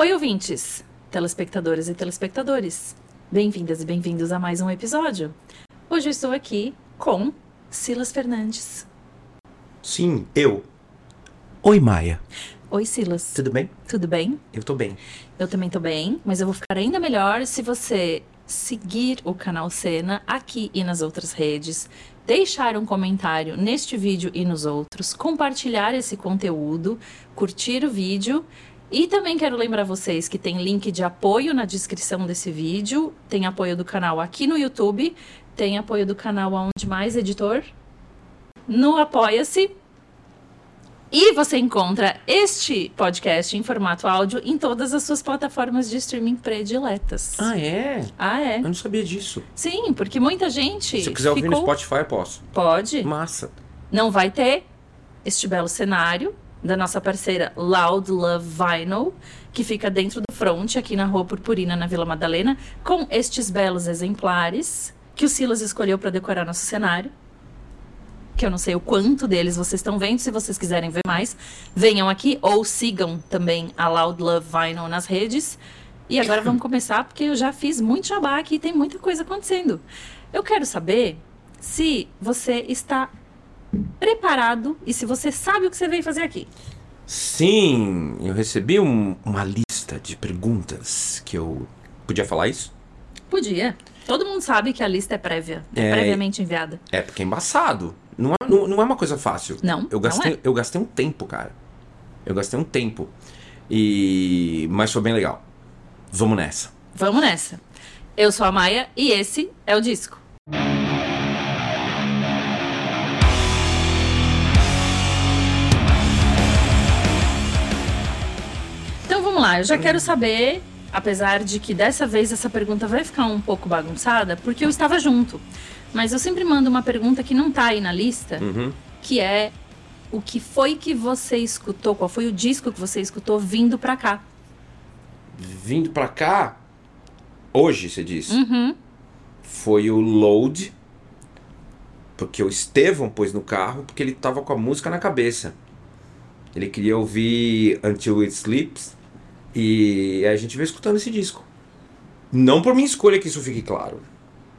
Oi, ouvintes, telespectadoras e telespectadores. Bem-vindas e bem-vindos a mais um episódio. Hoje eu estou aqui com Silas Fernandes. Sim, eu. Oi, Maia. Oi, Silas. Tudo bem? Tudo bem? Eu tô bem. Eu também tô bem, mas eu vou ficar ainda melhor se você seguir o canal Cena aqui e nas outras redes, deixar um comentário neste vídeo e nos outros, compartilhar esse conteúdo, curtir o vídeo e também quero lembrar vocês que tem link de apoio na descrição desse vídeo, tem apoio do canal aqui no YouTube, tem apoio do canal aonde mais, editor? No Apoia-se. E você encontra este podcast em formato áudio em todas as suas plataformas de streaming prediletas. Ah, é? Ah, é? Eu não sabia disso. Sim, porque muita gente. Se eu quiser ouvir no ficou- Spotify, eu posso. Pode. Massa. Não vai ter este belo cenário da nossa parceira Loud Love Vinyl, que fica dentro do front, aqui na Rua Purpurina, na Vila Madalena, com estes belos exemplares que o Silas escolheu para decorar nosso cenário. Que eu não sei o quanto deles vocês estão vendo. Se vocês quiserem ver mais, venham aqui ou sigam também a Loud Love Vinyl nas redes. E agora vamos começar, porque eu já fiz muito jabá aqui e tem muita coisa acontecendo. Eu quero saber se você está preparado e se você sabe o que você veio fazer aqui. Sim, eu recebi um- uma lista de perguntas que eu. Podia falar isso? Podia. Todo mundo sabe que a lista é prévia, é, É, previamente enviada. É, porque é embaçado. Não é, não, não é uma coisa fácil. Não, Eu não gastei, é. eu gastei um tempo, cara. Eu gastei um tempo. E. Mas foi bem legal. Vamos nessa. Vamos nessa. Eu sou a Maia e esse é o disco. Lá, eu já quero saber, apesar de que dessa vez essa pergunta vai ficar um pouco bagunçada, porque eu estava junto. Mas eu sempre mando uma pergunta que não tá aí na lista, Uhum. que é o que foi que você escutou, qual foi o disco que você escutou vindo pra cá? Vindo pra cá, hoje, você diz, Uhum. foi o Load. Porque o Estevão pôs no carro porque ele tava com a música na cabeça. Ele queria ouvir Until It Sleeps. E a gente veio escutando esse disco. Não por minha escolha que isso fique claro.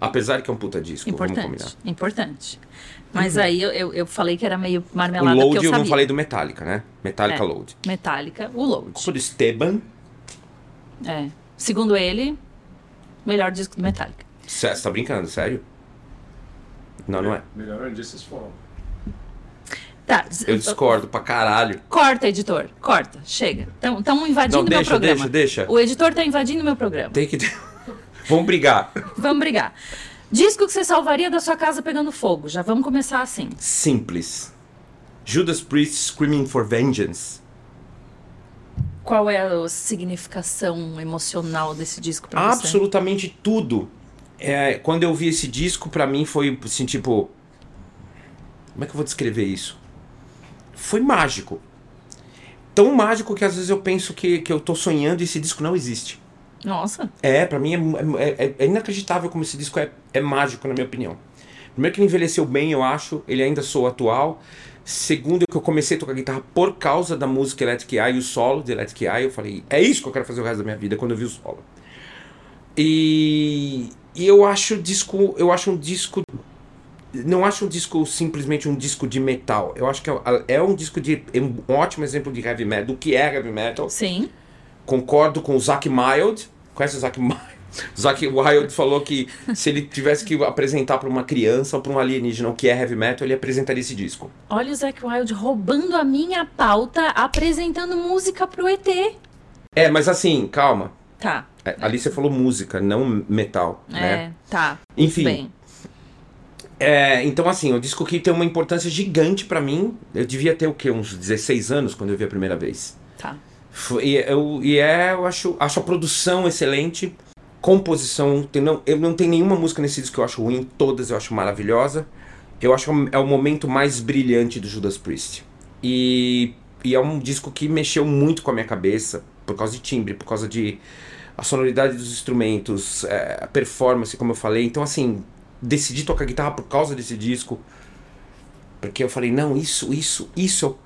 Apesar que é um puta disco, vamos combinar. Importante, importante. Mas Uhum. aí eu, eu, eu falei que era meio O marmelada Load porque eu, eu sabia. não falei do Metallica, né? Metallica É. Load. Metallica, o Load. Foi do Esteban? É. Segundo ele, melhor disco do Metallica. Você tá brincando, sério? Não, não é. Melhor é Justice for Tá. Eu discordo pra caralho. Corta, editor. Corta. Chega. Estamos invadindo Não, meu deixa, programa. deixa, deixa. O editor tá invadindo meu programa. Tem que. Vamos brigar. Vamos brigar. Disco que você salvaria da sua casa pegando fogo. Já vamos começar assim. Simples. Judas Priest Screaming for Vengeance. Qual é a significação emocional desse disco pra você? Absolutamente tudo. É, quando eu vi esse disco, pra mim foi assim, tipo. Como é que eu vou descrever isso? Foi mágico. Tão mágico que às vezes eu penso que, que eu tô sonhando e esse disco não existe. Nossa. É, pra mim é, é- é inacreditável como esse disco é, é mágico, na minha opinião. Primeiro que ele envelheceu bem, eu acho, ele ainda soa atual. Segundo que eu comecei a tocar guitarra por causa da música Electric Eye e o solo de Electric Eye, eu falei, é isso que eu quero fazer o resto da minha vida, quando eu vi o solo. E, e eu acho o disco, eu acho um disco não acho um disco simplesmente um disco de metal. Eu acho que é, é um disco de é um ótimo exemplo de heavy metal, do que é heavy metal. Sim. Concordo com o Zack Mild. Conhece o Zack Mild? Zack Wild falou que se ele tivesse que apresentar para uma criança ou para um alienígena o que é heavy metal, ele apresentaria esse disco. Olha o Zac Wild roubando a minha pauta, apresentando música pro ET. É, mas assim, calma. Tá. É, Ali você falou música, não metal, É, né? tá. Enfim, Bem. É, então assim, o disco que tem uma importância gigante pra mim. Eu devia ter o quê? Uns 16 anos quando eu vi a primeira vez. Tá. E, eu, e é, eu acho, acho a produção excelente, composição. Tem, não, eu não tenho nenhuma música nesse disco que eu acho ruim, todas eu acho maravilhosa. Eu acho que é o momento mais brilhante do Judas Priest. E, e é um disco que mexeu muito com a minha cabeça, por causa de timbre, por causa de a sonoridade dos instrumentos, é, a performance, como eu falei. Então, assim, decidi tocar guitarra por causa desse disco. Porque eu falei, não, isso, isso, isso.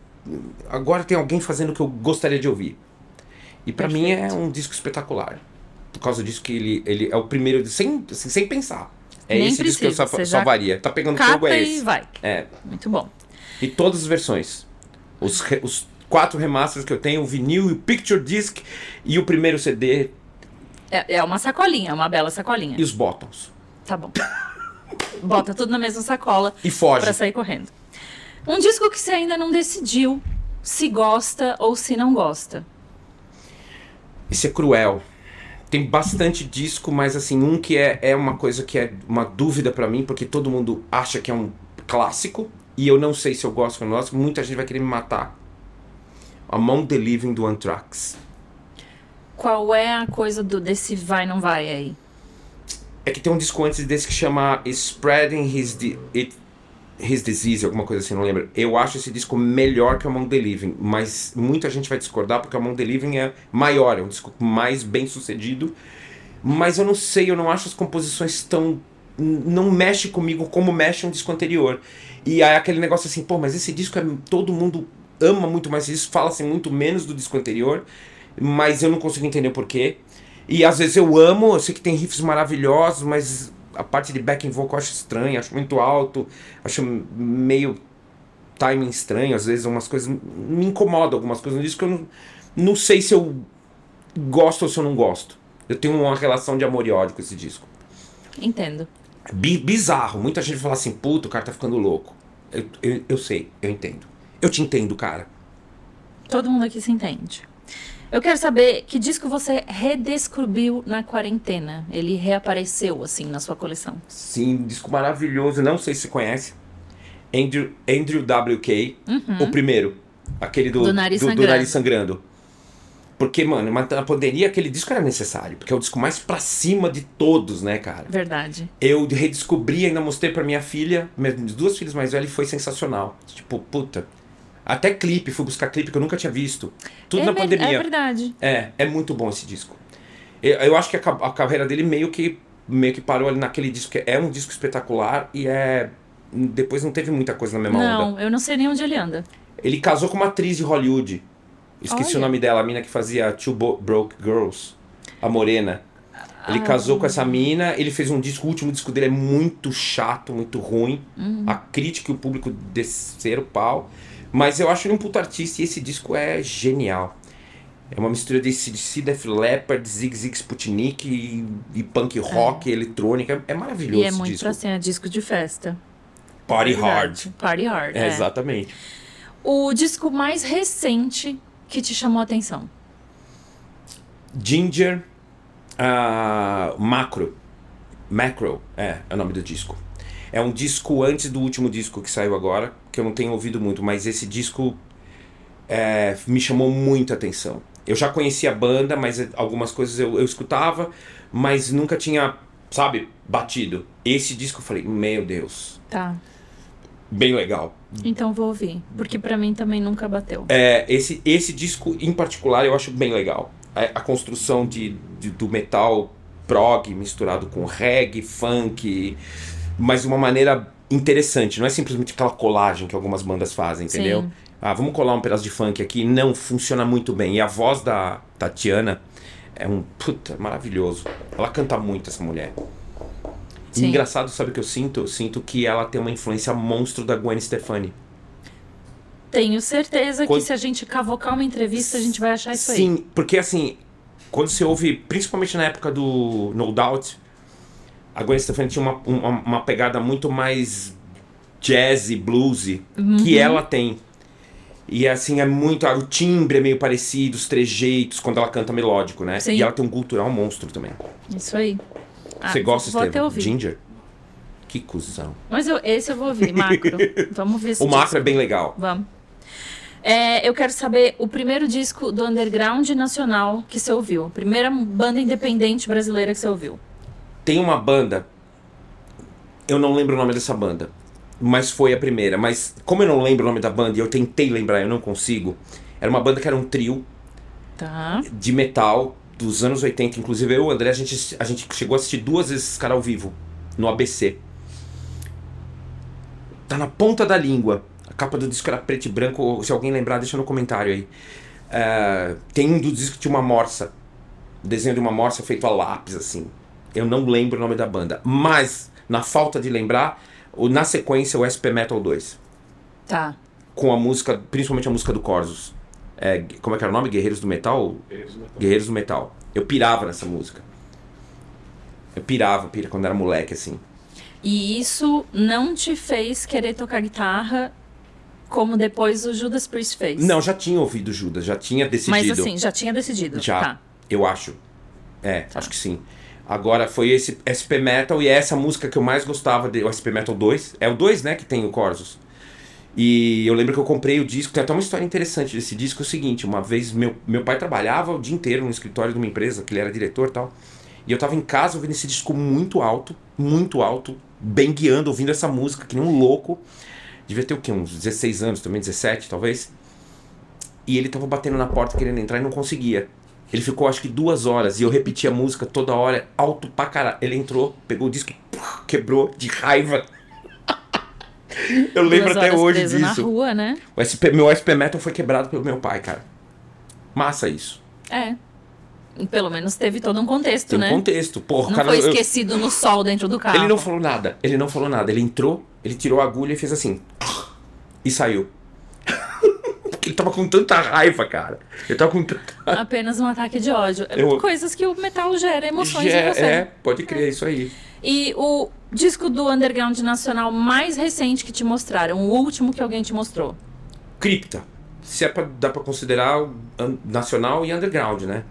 Agora tem alguém fazendo o que eu gostaria de ouvir. E pra mim é um disco espetacular. Por causa disso que ele, ele é o primeiro, sem, assim, sem pensar. É Nem esse disco que eu salvaria. Tá pegando fogo é e esse. vai. É. Muito bom. E todas as versões. Os, re- os quatro remasters que eu tenho, o vinil, o picture disc e o primeiro CD É, é uma sacolinha, uma bela sacolinha. e os bottoms. Tá bom. Bota tudo na mesma sacola E foge. pra sair correndo. Um disco que você ainda não decidiu se gosta ou se não gosta. Isso é cruel. Tem bastante disco, mas assim, um que é, é uma coisa que é uma dúvida pra mim, porque todo mundo acha que é um clássico, e eu não sei se eu gosto ou não gosto, muita gente vai querer me matar. Among the Living do Anthrax. Qual é a coisa do desse vai não vai aí? É que tem um disco antes desse que chama Spreading His, Di- It- His Disease, alguma coisa assim, não lembro. Eu acho esse disco melhor que Among the Living, mas muita gente vai discordar porque Among the Living é maior, é um disco mais bem sucedido. Mas eu não sei, eu não acho as composições tão. Não mexe comigo como mexe um disco anterior. E aí aquele negócio assim, pô, mas esse disco é. Todo mundo ama muito mais isso, fala-se muito menos do disco anterior, mas eu não consigo entender o porquê. E às vezes eu amo, eu sei que tem riffs maravilhosos, mas a parte de backing vocal eu acho estranha, acho muito alto, acho meio timing estranho, às vezes umas coisas me incomodam algumas coisas no disco que eu não, não sei se eu gosto ou se eu não gosto. Eu tenho uma relação de amor e ódio com esse disco. Entendo. Bi- bizarro, muita gente fala assim, puto, o cara tá ficando louco. Eu, eu, eu sei, eu entendo. Eu te entendo, cara. Todo mundo aqui se entende. Eu quero saber que disco você redescobriu na quarentena. Ele reapareceu, assim, na sua coleção. Sim, disco maravilhoso, não sei se você conhece. Andrew, Andrew WK, o primeiro. Aquele do, Uhum. Do Nariz do, Sangrando. Nariz Sangrando. Porque, mano, pandemia aquele disco era necessário, porque é o disco mais pra cima de todos, né, cara? Verdade. Eu redescobri, ainda mostrei pra minha filha, minhas duas filhas mais velhas, e foi sensacional. Tipo, puta. Até clipe, fui buscar clipe que eu nunca tinha visto. Tudo é na ver- pandemia. É verdade. É, é muito bom esse disco. Eu, eu acho que a, a carreira dele meio que meio que parou ali naquele disco que é um disco espetacular e é depois não teve muita coisa na mesma onda. Não, eu não sei nem onde ele anda. Ele casou com uma atriz de Hollywood. Esqueci Olha. o nome dela, a mina que fazia Two Bo- Broke Girls, a morena. Ele Ah. casou com essa mina, ele fez um disco, o último disco dele é muito chato, muito ruim. Uhum. A crítica e o público desceram o pau. Mas eu acho ele um puto artista e esse disco é genial. É uma mistura de CDC, Def Leppard, Zig Zig Sputnik e, e punk rock, eletrônica. É maravilhoso E é muito disco. pra ser disco de festa. Party Verdade. Hard. Party hard. É, é. exatamente. O disco mais recente que te chamou a atenção. Ginger ah, Macro. Macro, é, é o nome do disco. É um disco antes do último disco que saiu agora, que eu não tenho ouvido muito, mas esse disco é, me chamou muita atenção. Eu já conhecia a banda, mas algumas coisas eu, eu escutava, mas nunca tinha, sabe, batido. Esse disco eu falei, meu Deus, Tá. bem legal. Então vou ouvir. Porque pra mim também nunca bateu. É, esse, esse disco em particular eu acho bem legal. A, a construção de, de- do metal prog misturado com reggae, funk, mas de uma maneira interessante. Não é simplesmente aquela colagem que algumas bandas fazem, entendeu? Sim. Ah, vamos colar um pedaço de funk aqui. Não, funciona muito bem. E a voz da Tatiana é um. Puta, maravilhoso. Ela canta muito, essa mulher. E Sim. engraçado, sabe o que eu sinto? Eu sinto que ela tem uma influência monstro da Gwen Stefani. Tenho certeza Quando- que se a gente cavocar uma entrevista, a gente vai achar isso aí. Sim, porque assim, quando você ouve, principalmente na época do No Doubt, a Gwen Stefani tinha uma, uma, uma pegada muito mais jazzy, bluesy, Uhum. que ela tem. E assim, é muito. O timbre é meio parecido, os trejeitos, quando ela canta melódico, né? Sim. E ela tem um cultural monstro também. Isso aí. Ah, você gosta, até Estevam? ouvir. Ginger? Que cuzão. Mas eu- esse eu vou ouvir, macro. Vamos ver se O macro é bem legal. Vamos. É, eu quero saber o primeiro disco do underground nacional que você ouviu. A primeira banda independente brasileira que você ouviu. Tem uma banda, eu não lembro o nome dessa banda, mas foi a primeira. Mas como eu não lembro o nome da banda e eu tentei lembrar, eu não consigo. Era uma banda que era um trio Tá. de metal dos anos 80. Inclusive eu e o André, a gente, a gente chegou a assistir duas vezes esse cara ao vivo, no ABC. Tá na ponta da língua. A capa do disco era preto e branco. Se alguém lembrar, deixa no comentário aí. É, tem um dos discos que tinha uma morsa. Desenho de uma morsa feito a lápis, assim. Eu não lembro o nome da banda. Mas, na falta de lembrar, o- na sequência, o SP Metal 2. Tá. Com a música, principalmente a música do Corsos. É, como é que era o nome? Guerreiros do Metal? Guerreiros do Metal. Eu pirava nessa música. Eu pirava, pira quando era moleque, assim. E isso não te fez querer tocar guitarra como depois o Judas Priest fez? Não, já tinha ouvido Judas, já tinha decidido. Mas assim, já tinha decidido. Já, Tá. eu acho. É, acho que sim. Agora foi esse SP Metal e é essa música que eu mais gostava, de, o SP Metal 2. É o 2, né, que tem o Corsos. E eu lembro que eu comprei o disco, tem até uma história interessante desse disco, é o seguinte, uma vez meu, meu pai trabalhava o dia inteiro no escritório de uma empresa, que ele era diretor e tal, e eu tava em casa ouvindo esse disco muito alto, muito alto, bem guiando, ouvindo essa música, que nem um louco. Devia ter o quê, uns 16 anos também, 17 talvez. E ele tava batendo na porta querendo entrar e não conseguia. Ele ficou acho que duas horas e eu repetia a música toda hora, alto pra caralho. Ele entrou, pegou o disco quebrou de raiva. eu lembro até hoje disso. na rua, né? O SP, meu SP Metal foi quebrado pelo meu pai, cara. Massa isso. É. Pelo menos teve todo um contexto, Tem um né? contexto. Porra, Não cara, foi eu- esquecido no sol dentro do carro. Ele não falou nada. Ele não falou nada. Ele entrou, ele tirou a agulha e fez assim. E saiu. Porque ele tava com tanta raiva, cara. Ele tava com tanta. Apenas um ataque de ódio. Eu- Coisas que o metal gera emoções é, em você. é, pode crer, isso aí. E o disco do underground nacional mais recente que te mostraram, o último que alguém te mostrou. Cripta. Se é pra, dá pra considerar nacional e underground, né?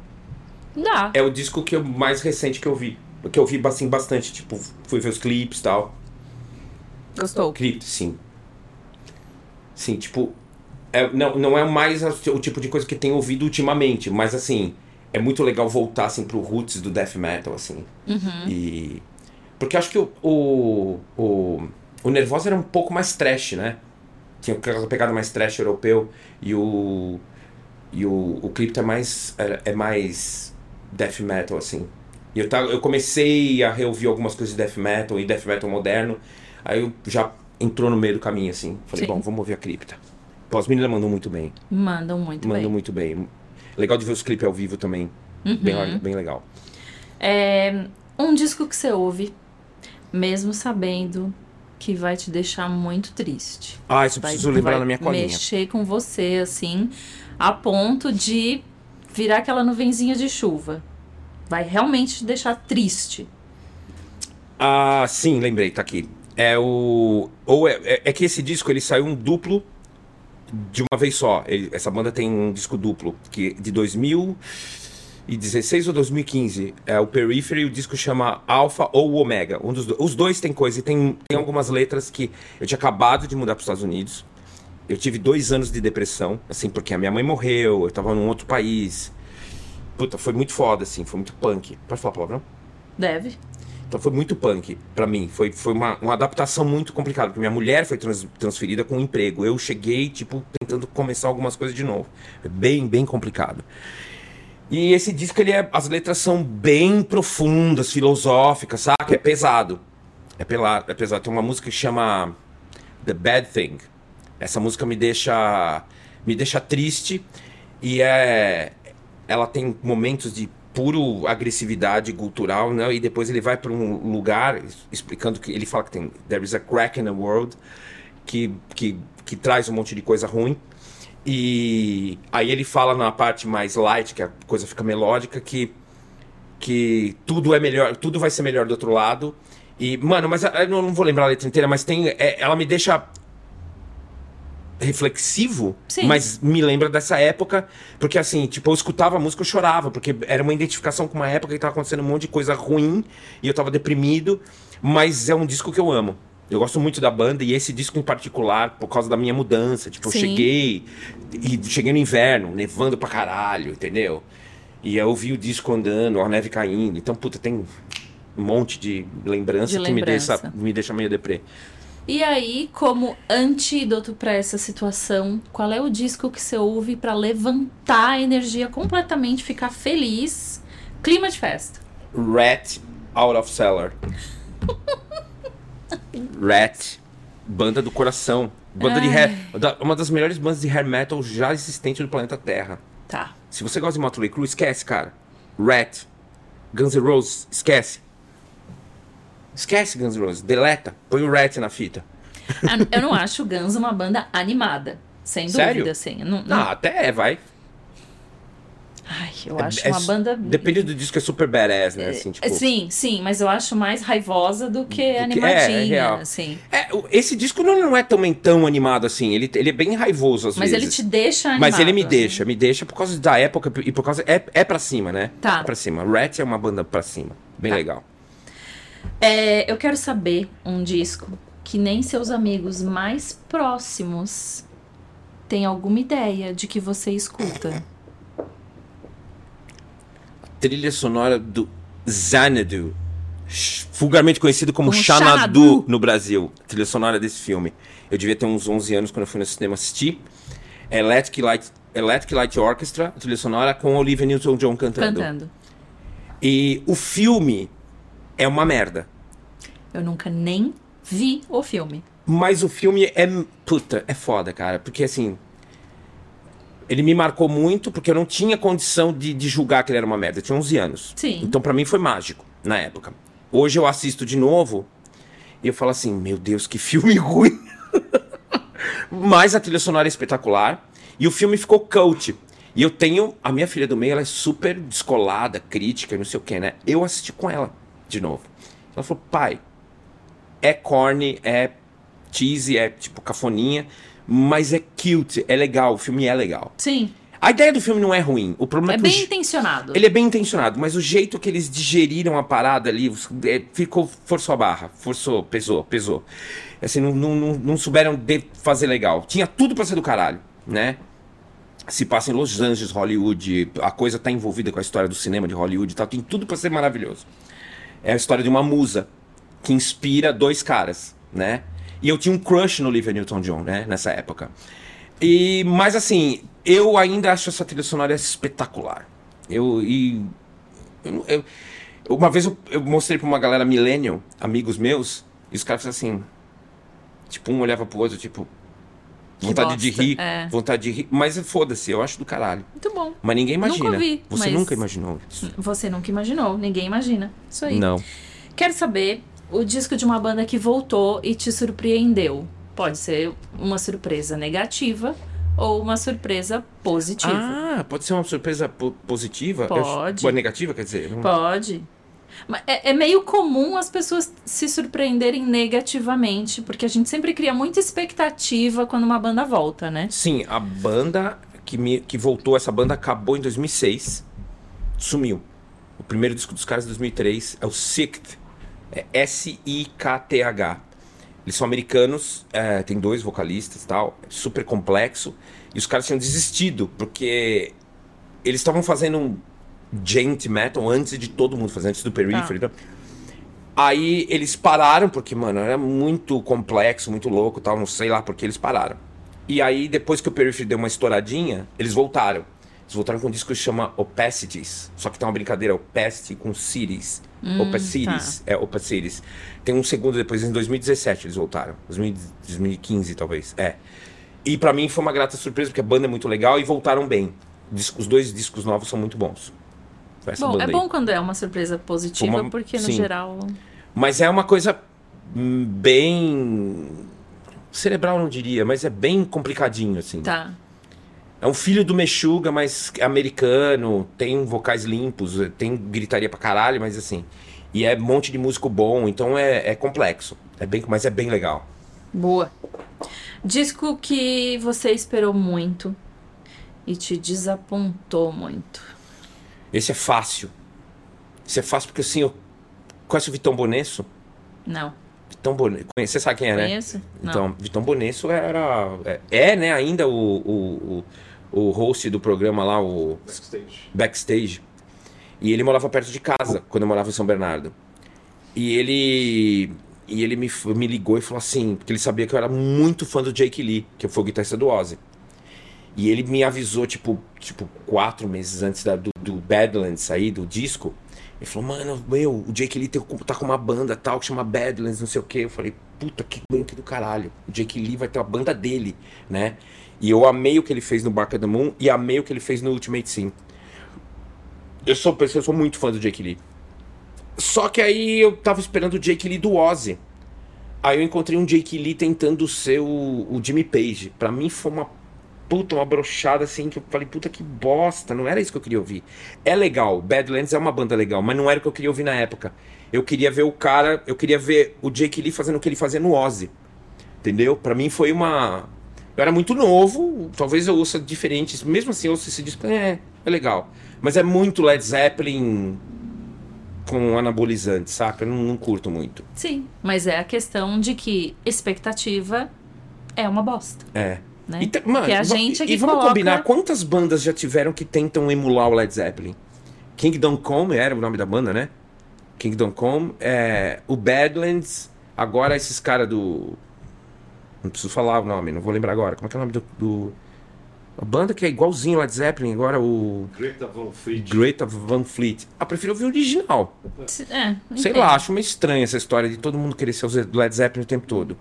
Dá. É o disco que eu, mais recente que eu vi. Que eu vi assim, bastante. Tipo, fui ver os clipes e tal. Gostou? Cripta, sim. Sim, tipo. É- não, não é mais o tipo de coisa que tenho ouvido ultimamente, mas assim, é muito legal voltar assim pro roots do death metal, assim. Uhum. E. Porque acho que o, o, o, o Nervosa era um pouco mais trash, né? Tinha aquela pegada mais trash europeu e o. E o, o Crypto é mais. É, é mais death metal, assim. E eu, tava, eu comecei a reouvir algumas coisas de death metal e death metal moderno. Aí eu já entrou no meio do caminho, assim. Falei, Sim. bom, vamos ouvir a cripta. Pô, as meninas mandam muito bem. Mandam muito mandam bem. muito bem. Legal de ver os clipes ao vivo também. Uhum. Bem, bem legal. É um disco que você ouve, mesmo sabendo que vai te deixar muito triste. Ah, isso eu Vai, preciso lembrar vai na minha colinha. mexer com você, assim, a ponto de virar aquela nuvenzinha de chuva. Vai realmente te deixar triste. Ah, sim, lembrei, tá aqui. É o. Ou é, é, é que esse disco ele saiu um duplo de uma vez só. Ele- essa banda tem um disco duplo, que de 2016 ou 2015. É o Periphery, o disco chama Alpha ou Omega. Um dos, do- os dois tem coisa, e tem, tem algumas letras que eu tinha acabado de mudar para os Estados Unidos. Eu tive dois anos de depressão, assim, porque a minha mãe morreu, eu tava num outro país. Puta, foi muito foda, assim, foi muito punk. Pode falar palavrão? Deve. Então foi muito punk pra mim. Foi, foi uma, uma adaptação muito complicada. Porque minha mulher foi trans- transferida com um emprego. Eu cheguei, tipo, tentando começar algumas coisas de novo. É bem, bem complicado. E esse disco, ele é, as letras são bem profundas, filosóficas, saca? É pesado. É, pela, é pesado. Tem uma música que chama The Bad Thing. Essa música me deixa, me deixa triste. E é, ela tem momentos de puro agressividade cultural, né? E depois ele vai para um lugar explicando que ele fala que tem there is a crack in the world que, que, que traz um monte de coisa ruim. E aí ele fala na parte mais light, que a coisa fica melódica, que que tudo é melhor, tudo vai ser melhor do outro lado. E, mano, mas eu não não vou lembrar a letra inteira, mas tem. é, ela me deixa reflexivo, Sim. mas me lembra dessa época, porque assim, tipo, eu escutava a música, eu chorava, porque era uma identificação com uma época que tava acontecendo um monte de coisa ruim e eu tava deprimido, mas é um disco que eu amo. Eu gosto muito da banda e esse disco em particular, por causa da minha mudança. Tipo, eu Sim. cheguei e cheguei no inverno, nevando pra caralho, entendeu? E eu ouvi o disco andando, a neve caindo. Então, puta, tem um monte de lembrança De que me lembrança. deixa, me deixa meio deprê. E aí, como antídoto pra essa situação, qual é o disco que você ouve pra levantar a energia completamente, ficar feliz? Clima de festa. Rat Out of Cellar. Rat, banda do coração. Banda de Ai. hair, da- uma das melhores bandas de hair metal já existente do planeta Terra. Tá. Se você gosta de Motley Crue, esquece, cara. Rat, Guns N' Roses, esquece. Esquece Guns N' Roses, deleta, põe o Rat na fita. Eu- Eu não acho o Guns uma banda animada. Sem Sério? dúvida, sim. Eu Não, não- Ah, até é, vai. Ai, eu acho É- uma banda. Depende do disco, é super badass, né? Assim, tipo... Sim, sim, mas eu acho mais raivosa do que que- é, é animadinha, real. assim. É, o- esse disco não, não é também tão animado assim. Ele, ele é bem raivoso às Mas vezes. ele te deixa animado. Mas ele me né? deixa, me deixa por causa da época e por causa. É, é pra cima, né? Tá. É pra cima. Rat é uma banda pra cima. Bem Tá. legal. É, eu quero saber um disco que nem seus amigos mais próximos têm alguma ideia de que você escuta. Trilha sonora do Xanadu. Vulgarmente conhecido como, Como Xanadu, Xanadu. no Brasil. Trilha sonora desse filme. Eu devia ter uns 11 anos quando eu fui no cinema assistir. Electric Light, Electric Light Orchestra, trilha sonora com Olivia Newton-John cantando. Cantando. E o filme é uma merda. Eu nunca nem vi o filme. Mas o filme é. Puta, é foda, cara. Porque assim. Ele me marcou muito porque eu não tinha condição de, de julgar que ele era uma merda. Eu tinha 11 anos. Sim. Então pra mim foi mágico na época. Hoje eu assisto de novo e eu falo assim: Meu Deus, que filme ruim. Mas a trilha sonora é espetacular. E o filme ficou cult. E eu tenho. A minha filha do meio, ela é super descolada, crítica, não sei o que, né? Eu assisti com ela de novo. Ela falou: Pai, é corny, é cheesy, é tipo cafoninha, mas é cute, é legal, o filme é legal. Sim. A ideia do filme não é ruim, o problema é, É que o bem je- intencionado. ele é bem intencionado, mas o jeito que eles digeriram a parada ali é, ficou forçou a barra, forçou, pesou, pesou. Assim, não, não, não, não souberam de fazer legal. Tinha tudo pra ser do caralho, né? Se passa em Los Angeles, Hollywood, a coisa tá envolvida com a história do cinema de Hollywood e tal, tem tudo pra ser maravilhoso. É a história de uma musa que inspira dois caras, né? E eu tinha um crush no Olivia Newton-John, né? Nessa época. E, mas assim, eu ainda acho essa trilha sonora espetacular. Eu, e, eu, eu- uma vez eu, eu mostrei pra uma galera millennial, amigos meus, e os caras assim, tipo, um olhava pro outro, tipo, Vontade de rir, é. vontade de rir, mas foda-se, eu acho do caralho. Muito bom. Mas ninguém Nunca imagina. ouvi, Você mas- nunca imaginou isso? Você nunca imaginou, ninguém imagina. Isso aí. Não. Quero saber o disco de uma banda que voltou e te surpreendeu. Pode ser uma surpresa negativa ou uma surpresa positiva. Ah, pode ser uma surpresa po- positiva? Pode. Eu, ou negativa, quer dizer? Não- Pode. É, é meio comum as pessoas se surpreenderem negativamente, porque a gente sempre cria muita expectativa quando uma banda volta, né? Sim, a banda que, me, que voltou, essa banda acabou em 2006. Sumiu. O primeiro disco dos caras de 2003 é o Sikt. É S-I-K-T-H. Eles são americanos, é, tem dois vocalistas tal, é super complexo. E os caras tinham desistido, porque eles estavam fazendo um gent metal antes de todo mundo fazer, antes do Periphery. então. Aí eles pararam, porque, mano, era muito complexo, muito louco e tal, não sei lá porque eles pararam. E aí, depois que o Periphery deu uma estouradinha, eles voltaram. Eles voltaram com um disco que chama Opacities. Só que tem uma brincadeira, Opacity com Cities. Opacities. É, Opacities. Tem um segundo depois, em 2017 eles voltaram. 2000 2015, talvez. É. E pra mim foi uma grata surpresa, porque a banda é muito legal e voltaram bem. Os dois discos novos são muito bons. Bom, é bom quando é uma surpresa positiva, Uma- porque no sim. geral. Mas é uma coisa bem. cerebral, não diria, mas é bem complicadinho, assim. Tá. É um filho do Mexuga, mas é americano, tem vocais limpos, tem gritaria pra caralho, mas assim. E é um monte de músico bom, então é, é complexo. É bem, mas é bem legal. Boa. Disco que você esperou muito e te desapontou muito. Esse é fácil. Esse é fácil porque assim, eu conhece o Vitão Bonesso? Não. Vitão Bonesso. Você sabe quem é, né? Conheço? Não. Então, Vitão Bonesso era. É, é, né, ainda o, o, o, o host do programa lá, o Backstage. Backstage. E ele morava perto de casa, quando eu morava em São Bernardo. E ele. E ele me, me ligou e falou assim, porque ele sabia que eu era muito fã do Jake Lee, que foi o guitarrista do Ozzy. E ele me avisou, tipo, tipo quatro meses antes da- do, do Badlands aí, do disco. Ele falou, mano, meu, o Jake Lee tá com uma banda tal que chama Badlands, não sei o que. Eu falei, puta que banco do caralho. O Jake Lee vai ter a banda dele, né? E eu amei o que ele fez no of the Moon e amei o que ele fez no Ultimate Sim. Eu sou, eu sou muito fã do Jake Lee. Só que aí eu tava esperando o Jake Lee do Ozzy. Aí eu encontrei um Jake Lee tentando ser o, o Jimmy Page. Pra mim foi uma puta, uma brochada assim, que eu falei, puta que bosta, não era isso que eu queria ouvir. É legal, Badlands é uma banda legal, mas não era o que eu queria ouvir na época. Eu queria ver o cara, eu queria ver o Jake Lee fazendo o que ele fazia no Ozzy. Entendeu? Para mim foi uma. Eu era muito novo, talvez eu ouça diferentes. Mesmo assim, eu ouço esse disco, é, é legal. Mas é muito Led Zeppelin com anabolizante, saca? Eu não, não curto muito. Sim, mas é a questão de que expectativa é uma bosta. É. Né? E, mano, que a gente é que e vamos coloca... combinar, quantas bandas já tiveram que tentam emular o Led Zeppelin? Kingdom Come era o nome da banda, né? Kingdom Come, é, o Badlands, agora esses caras do. Não preciso falar o nome, não vou lembrar agora. Como é que é o nome do. do- A banda que é igualzinho Led Zeppelin, agora o. Greta Van Fleet. Greta Van Fleet. Ah, prefiro ouvir o original. É, Sei lá, acho meio estranha essa história de todo mundo querer ser o Led Zeppelin o tempo todo.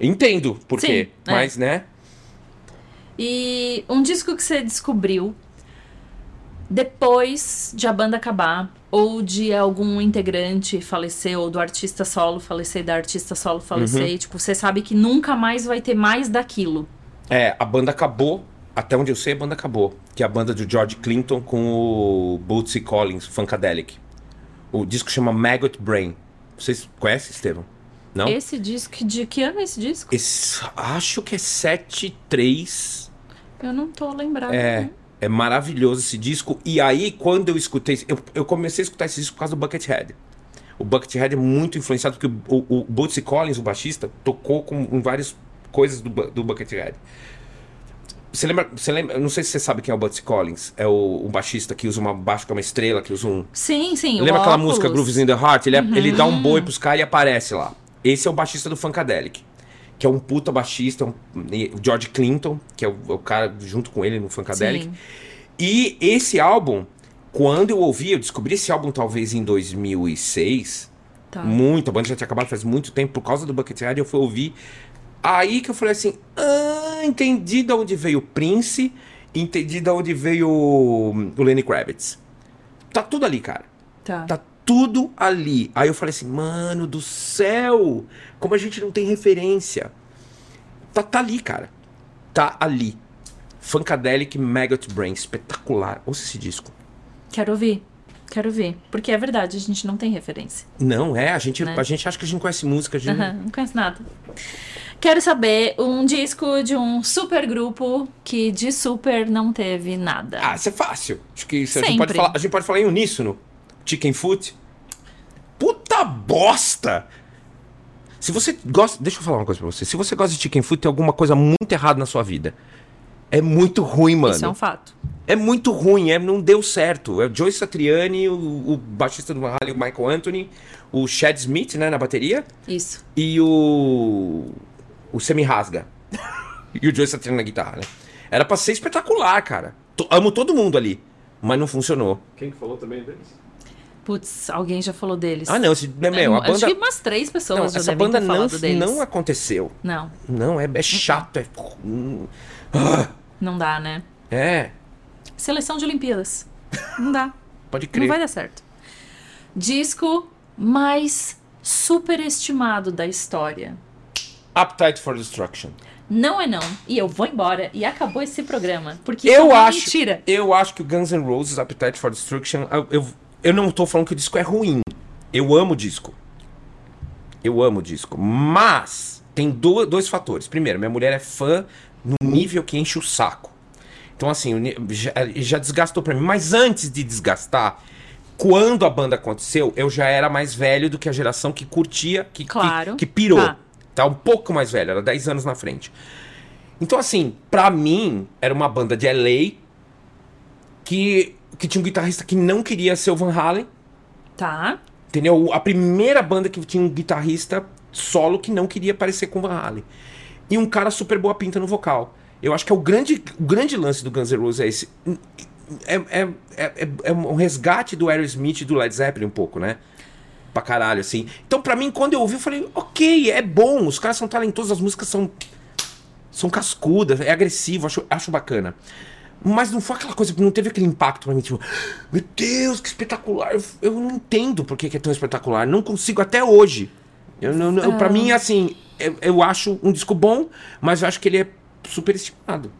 Entendo por Sim, quê, é. mas, né? E um disco que você descobriu depois de a banda acabar, ou de algum integrante falecer, ou do artista solo falecer, da artista solo falecer, Uhum. tipo, você sabe que nunca mais vai ter mais daquilo. É, a banda acabou, até onde eu sei, a banda acabou. Que é a banda do George Clinton com o Bootsy Collins, Funkadelic. O disco chama Maggot Brain. Vocês conhecem, Estevão? Não? Esse disco, de que ano é esse disco? Esse- acho que é 7-3. Eu não tô lembrada. É, é maravilhoso esse disco. E aí, quando eu escutei... Eu, eu comecei a escutar esse disco por causa do Buckethead. O Buckethead é muito influenciado, porque o, o Bootsy Collins, o baixista, tocou com, em várias coisas do, do Buckethead. Você lembra, você lembra? Não sei se você sabe quem é o Bootsy Collins. É o, o baixista que usa uma baixo que é uma estrela, que usa um... Sim, sim. o Lembra aquela música Grooves in the Heart? Ele, é- ele dá um boi pros caras e aparece lá. Esse é o baixista do Funkadelic. Que é um puta baixista, um, o George Clinton, que é o, o cara junto com ele no Funkadelic. Sim. E esse álbum, quando eu ouvi, eu descobri esse álbum talvez em 2006. Tá. Muito, a banda já tinha acabado faz muito tempo, por causa do Buckethead, eu fui ouvir. Aí que eu falei assim, ah, entendi de onde veio o Prince, entendi de onde veio o, o Lenny Kravitz. Tá tudo ali, cara. Tá. Tá tudo ali. Aí eu falei assim, mano do céu, como a gente não tem referência. Tá, tá ali, cara. Tá ali. Funkadelic Maggot Brain, espetacular. Ouça esse disco. Quero ouvir. Quero ver. Porque é verdade, a gente não tem referência. Não, é, a gente, Né? a gente acha que a gente conhece música, a gente... Aham, não conheço nada. Quero saber um disco de um super grupo que de super não teve nada. Ah, isso é fácil. Acho que isso a, gente pode falar, a gente pode falar em uníssono. Chicken Foot. Puta bosta! Se você gosta. Deixa eu falar uma coisa pra você. Se você gosta de Chicken Foot, tem alguma coisa muito errada na sua vida. É muito ruim, mano. Isso é um fato. É muito ruim, é, não deu certo. É o Joe Satriani, o, o baixista do Van Halen, o Michael Anthony, o Chad Smith, né, na bateria, Isso. e o. o Semi Rasga. e o Joe Satriani na guitarra, né? Era pra ser espetacular, cara. To- amo todo mundo ali, mas não funcionou. Quem que falou também deles? Putz, alguém já falou deles. Ah, não, esse, né, meu, a Acho banda. que umas três pessoas Não, já essa banda não, deles. não aconteceu. Não, Não, é, é chato, é. não dá, né? É, Seleção de Olimpíadas. Não dá. pode Não crer. vai dar certo. Disco mais superestimado da história. Appetite for Destruction. Não é não. E eu vou embora. E acabou esse programa. Porque Eu é acho, mentira. eu acho que o Guns N' Roses Appetite for Destruction, eu, eu, eu não tô falando que o disco é ruim. Eu amo o disco. Eu amo o disco. Mas tem do- dois fatores. Primeiro, minha mulher é fã no nível que enche o saco. Então, assim, já, já desgastou pra mim. Mas antes de desgastar, quando a banda aconteceu, eu já era mais velho do que a geração que curtia, que, que- Claro. que, pirou. Tá. Tá um pouco mais velho, era 10 anos na frente. Então, assim, pra mim, era uma banda de LA que, que tinha um guitarrista que não queria ser o Van Halen. Tá. Entendeu? A primeira banda que tinha um guitarrista solo que não queria parecer com o Van Halen. E um cara super boa pinta no vocal. Eu acho que é o grande, o grande lance do Guns N' Roses é esse. é, é, é, é um resgate do Aerosmith e do Led Zeppelin um pouco, né? Pra caralho, assim. Então, pra mim, quando eu ouvi, eu falei, ok, é bom, os caras são talentosos, as músicas são. são cascudas, é agressivo, acho, acho bacana. Mas não foi aquela coisa, não teve aquele impacto pra mim, tipo, meu Deus, que espetacular. Eu, eu não entendo por que, que é tão espetacular. Não consigo até hoje. Eu, não, não, Pra mim, assim, eu, eu acho um disco bom, mas eu acho que ele é superestimado.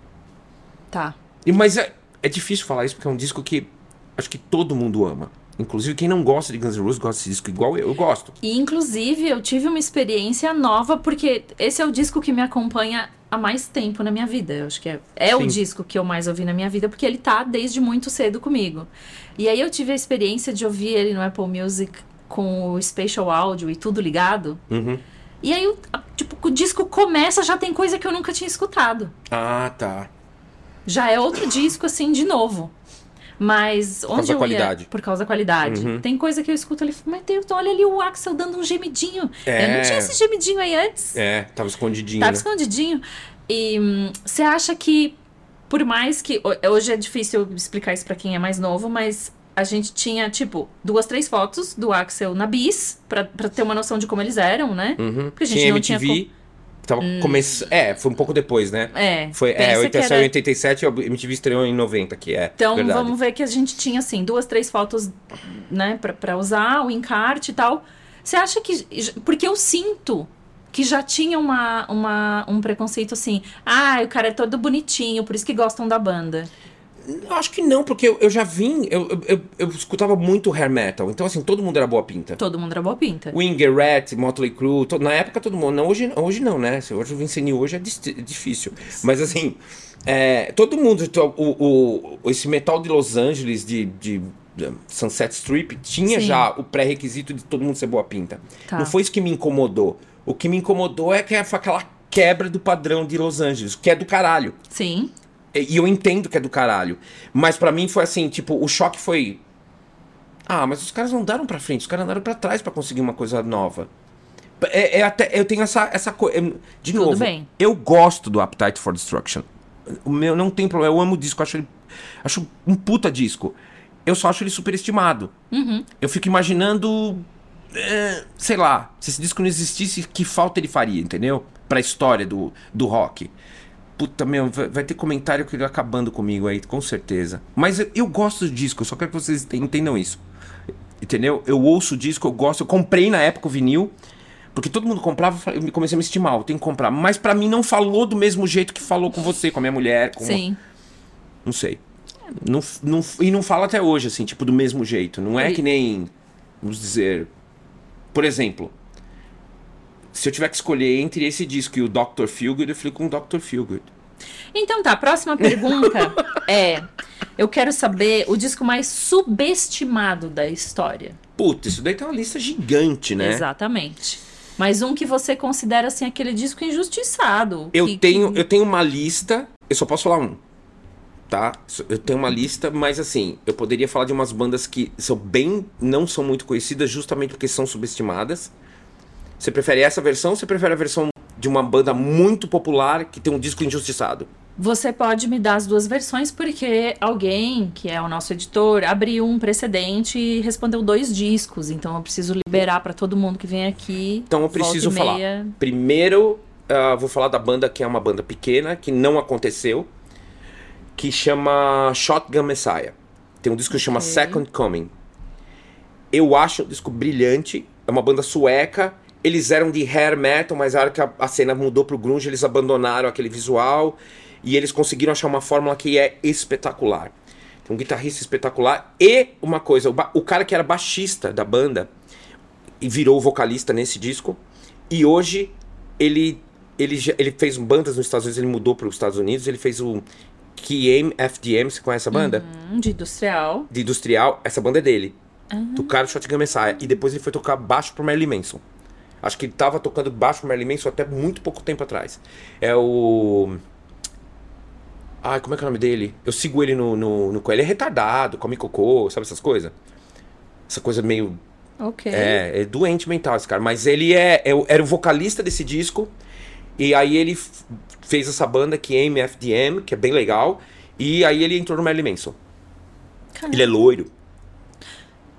Tá. E, mas é, é difícil falar isso porque é um disco que acho que todo mundo ama. Inclusive, quem não gosta de Guns N' Roses gosta desse disco igual eu, eu gosto. E, inclusive, eu tive uma experiência nova, porque esse é o disco que me acompanha há mais tempo na minha vida. Eu acho que é, é o disco que eu mais ouvi na minha vida, porque ele tá desde muito cedo comigo. E aí eu tive a experiência de ouvir ele no Apple Music com o Spatial Audio e tudo ligado. Uhum. E aí, tipo, o disco começa, já tem coisa que eu nunca tinha escutado. Ah, tá. Já é outro disco, assim, de novo. Mas onde causa da eu qualidade. ia... Por causa da qualidade. Uhum. Tem coisa que eu escuto ali, meu Deus, olha ali o Axel dando um gemidinho. É. Eu não tinha esse gemidinho aí antes. É, tava escondidinho. Tava né? escondidinho. E hum, você acha que, por mais que. ho- Hoje é difícil explicar isso pra quem é mais novo, mas a gente tinha, tipo, duas, três fotos do Axel na bis, pra, pra ter uma noção de como eles eram, né? Uhum. Porque a gente tinha não MTV. tinha Tava começando. É, foi um pouco depois, né? É. Foi, é, pensa 80, que saiu era- em 87 e a MTV estreou em 90, que é. Então verdade. vamos ver que a gente tinha assim duas, três fotos, né, pra, pra usar, o encarte e tal. Você acha que porque eu sinto que já tinha uma, uma um preconceito assim, ah, o cara é todo bonitinho, por isso que gostam da banda. Eu acho que não, porque eu, eu já vim. Eu, eu, eu, escutava muito hair metal. Então, assim, todo mundo era boa pinta. Todo mundo era boa pinta. Winger, Rat, Motley Crue, na época todo mundo. Não, hoje, hoje não, né? Se hoje o Vincennes hoje é difícil. Mas assim, é, todo mundo, o, o, esse metal de Los Angeles, de, de, de Sunset Strip, tinha Sim. já o pré-requisito de todo mundo ser boa pinta. Tá. Não foi isso que me incomodou. O que me incomodou é que foi aquela quebra do padrão de Los Angeles, que é do caralho. Sim. E e eu entendo que é do caralho. Mas pra mim foi assim, tipo, o choque foi. Ah, mas os caras não andaram pra frente, os caras andaram pra trás pra conseguir uma coisa nova. É, é até, eu tenho essa, essa coisa. De Tudo novo, bem. eu gosto do Appetite for Destruction. O meu não tem problema, eu amo o disco, acho ele. Acho um puta disco. Eu só acho ele superestimado. Uhum. Eu fico imaginando. é, sei lá, se esse disco não existisse, que falta ele faria, entendeu? Pra história do, do rock. Puta, meu, vai, ter comentário que ele acabando comigo aí, com certeza. Mas eu, eu gosto do disco, eu só quero que vocês enten- entendam isso. Entendeu? Eu ouço o disco, eu gosto, eu comprei na época o vinil. Porque todo mundo comprava, eu comecei a me estimar, eu tenho que comprar. Mas pra mim não falou do mesmo jeito que falou com você, com a minha mulher, com Sim. não sei. Não, não, e não fala até hoje, assim, tipo, do mesmo jeito. Não é que nem. Vamos dizer. Por exemplo. Se eu tiver que escolher entre esse disco e o Dr. Feelgood, eu fico com o Dr. Feelgood. Então tá, próxima pergunta é: eu quero saber o disco mais subestimado da história. Puta, isso daí tem uma lista gigante, né? Exatamente. Mas um que você considera assim aquele disco injustiçado. Eu que- tenho, que- eu tenho uma lista. Eu só posso falar um. Tá? Eu tenho uma lista, mas assim, eu poderia falar de umas bandas que são bem. não são muito conhecidas, justamente porque são subestimadas. Você prefere essa versão ou você prefere a versão de uma banda muito popular que tem um disco injustiçado? Você pode me dar as duas versões porque alguém, que é o nosso editor, abriu um precedente e respondeu dois discos. Então eu preciso liberar pra todo mundo que vem aqui. Então eu preciso falar. meia. Primeiro, ah, vou falar da banda que é uma banda pequena, que não aconteceu, que chama Shotgun Messiah. Tem um disco que chama. Second Coming. Eu acho um disco brilhante, é uma banda sueca. Eles eram de hair metal, mas a hora que a, a cena mudou pro grunge, eles abandonaram aquele visual e eles conseguiram achar uma fórmula que é espetacular. Tem um guitarrista espetacular e uma coisa, o, o cara que era baixista da banda e virou vocalista nesse disco. E hoje ele ele, ele fez bandas nos Estados Unidos, ele mudou para os Estados Unidos, ele fez o KM FDM, você conhece a banda? Hum, de industrial. De industrial, essa banda é dele. Do cara do Shotgun Messiah. E depois ele foi tocar baixo pro Marilyn Manson. Acho que ele tava tocando baixo pro Marilyn Manson até muito pouco tempo atrás. É o. Ai, como é que é o nome dele? Eu sigo ele no. no, no... Ele é retardado, come cocô, sabe essas coisas? Essa coisa meio Ok. é, é doente mental esse cara. Mas ele é, é era o vocalista desse disco. E aí ele fez essa banda que é MFDM, que é bem legal. E aí ele entrou no Marilyn Manson. Ele é loiro.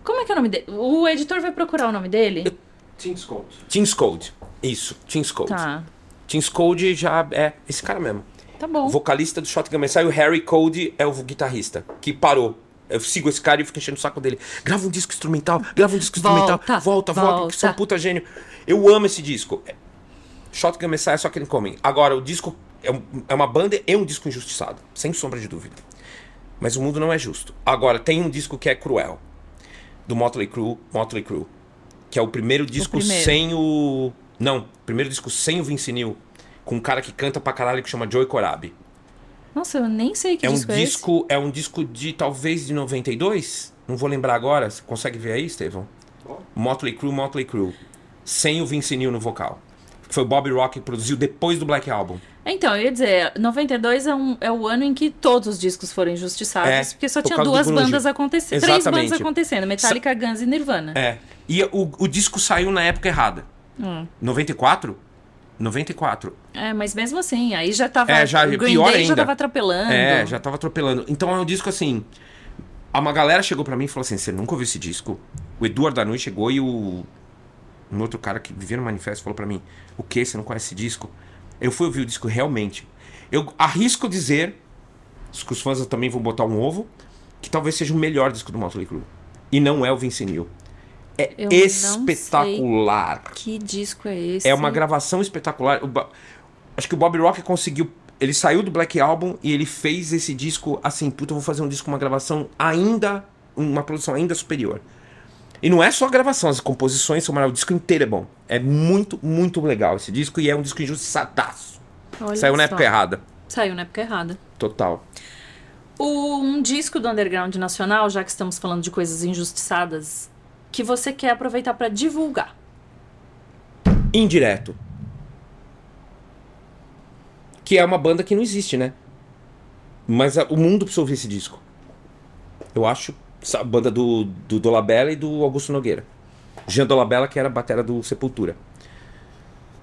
Como é que é o nome dele? O editor vai procurar o nome dele? Team Scout. Tim Code. Isso, Tim Code. Tá. Tim Code já é esse cara mesmo. Tá bom. O vocalista do Shotgun Messiah, o Harry Code é o guitarrista, que parou. Eu sigo esse cara e fico enchendo o saco dele. Grava um disco instrumental, grava um disco instrumental. Volta, volta, volta, porque você é um puta gênio. Eu amo esse disco. Shotgun Messiah é só que ele come. Agora, o disco é, um- é uma banda e um disco injustiçado, sem sombra de dúvida. Mas o mundo não é justo. Agora, tem um disco que é cruel. Do Motley Crue, Motley Crue. Que é o primeiro disco primeiro. sem o... Não, primeiro disco sem o Vince Neil. Com um cara que canta pra caralho que chama Joey Corabi. Nossa, eu nem sei que É um disco é esse. disco, é um disco de talvez de 92, não vou lembrar agora. Você consegue ver aí, Estevão? Qual? Motley Crue, Motley Crue, sem o Vince Neil no vocal. Foi o Bob Rock que produziu depois do Black Album. Então, eu ia dizer, 92 é, um, é o ano em que todos os discos foram injustiçados, É, porque só por tinha duas bandas acontecendo. Três bandas acontecendo, Metallica, Guns e Nirvana. É. E o, o disco saiu na época errada. Hum. 94? 94. É, mas mesmo assim, aí já tava. É, já- o Green pior Day já ainda. tava atropelando. É, já tava atropelando. Então é um disco assim. Uma galera chegou pra mim e falou assim: você nunca ouviu esse disco? O Eduardo Danui chegou e o. Um outro cara que vivia no manifesto falou pra mim: o que? Você não conhece esse disco? Eu fui ouvir o disco realmente. Eu arrisco dizer, que os fãs também vão botar um ovo, que talvez seja o melhor disco do Motley Crue. E não é o Vince Neil. É Eu espetacular. Que disco é esse? É uma gravação espetacular. Acho que o Bob Rock conseguiu. Ele saiu do Black Album e ele fez esse disco assim, puta, eu vou fazer um disco com uma gravação ainda. Uma produção ainda superior. E não é só a gravação, as composições são maravilhosas. O disco inteiro é bom. É muito, muito legal esse disco e é um disco injustiçadaço. Olha Saiu na só. época errada. Saiu na época errada. Total. O- um disco do underground nacional, já que estamos falando de coisas injustiçadas, que você quer aproveitar pra divulgar. Indireto. Que é uma banda que não existe, né? Mas a- o mundo precisa ouvir esse disco. Eu acho. A banda do, do Dolabella e do Augusto Nogueira. Jean Dolabella, que era a batera do Sepultura.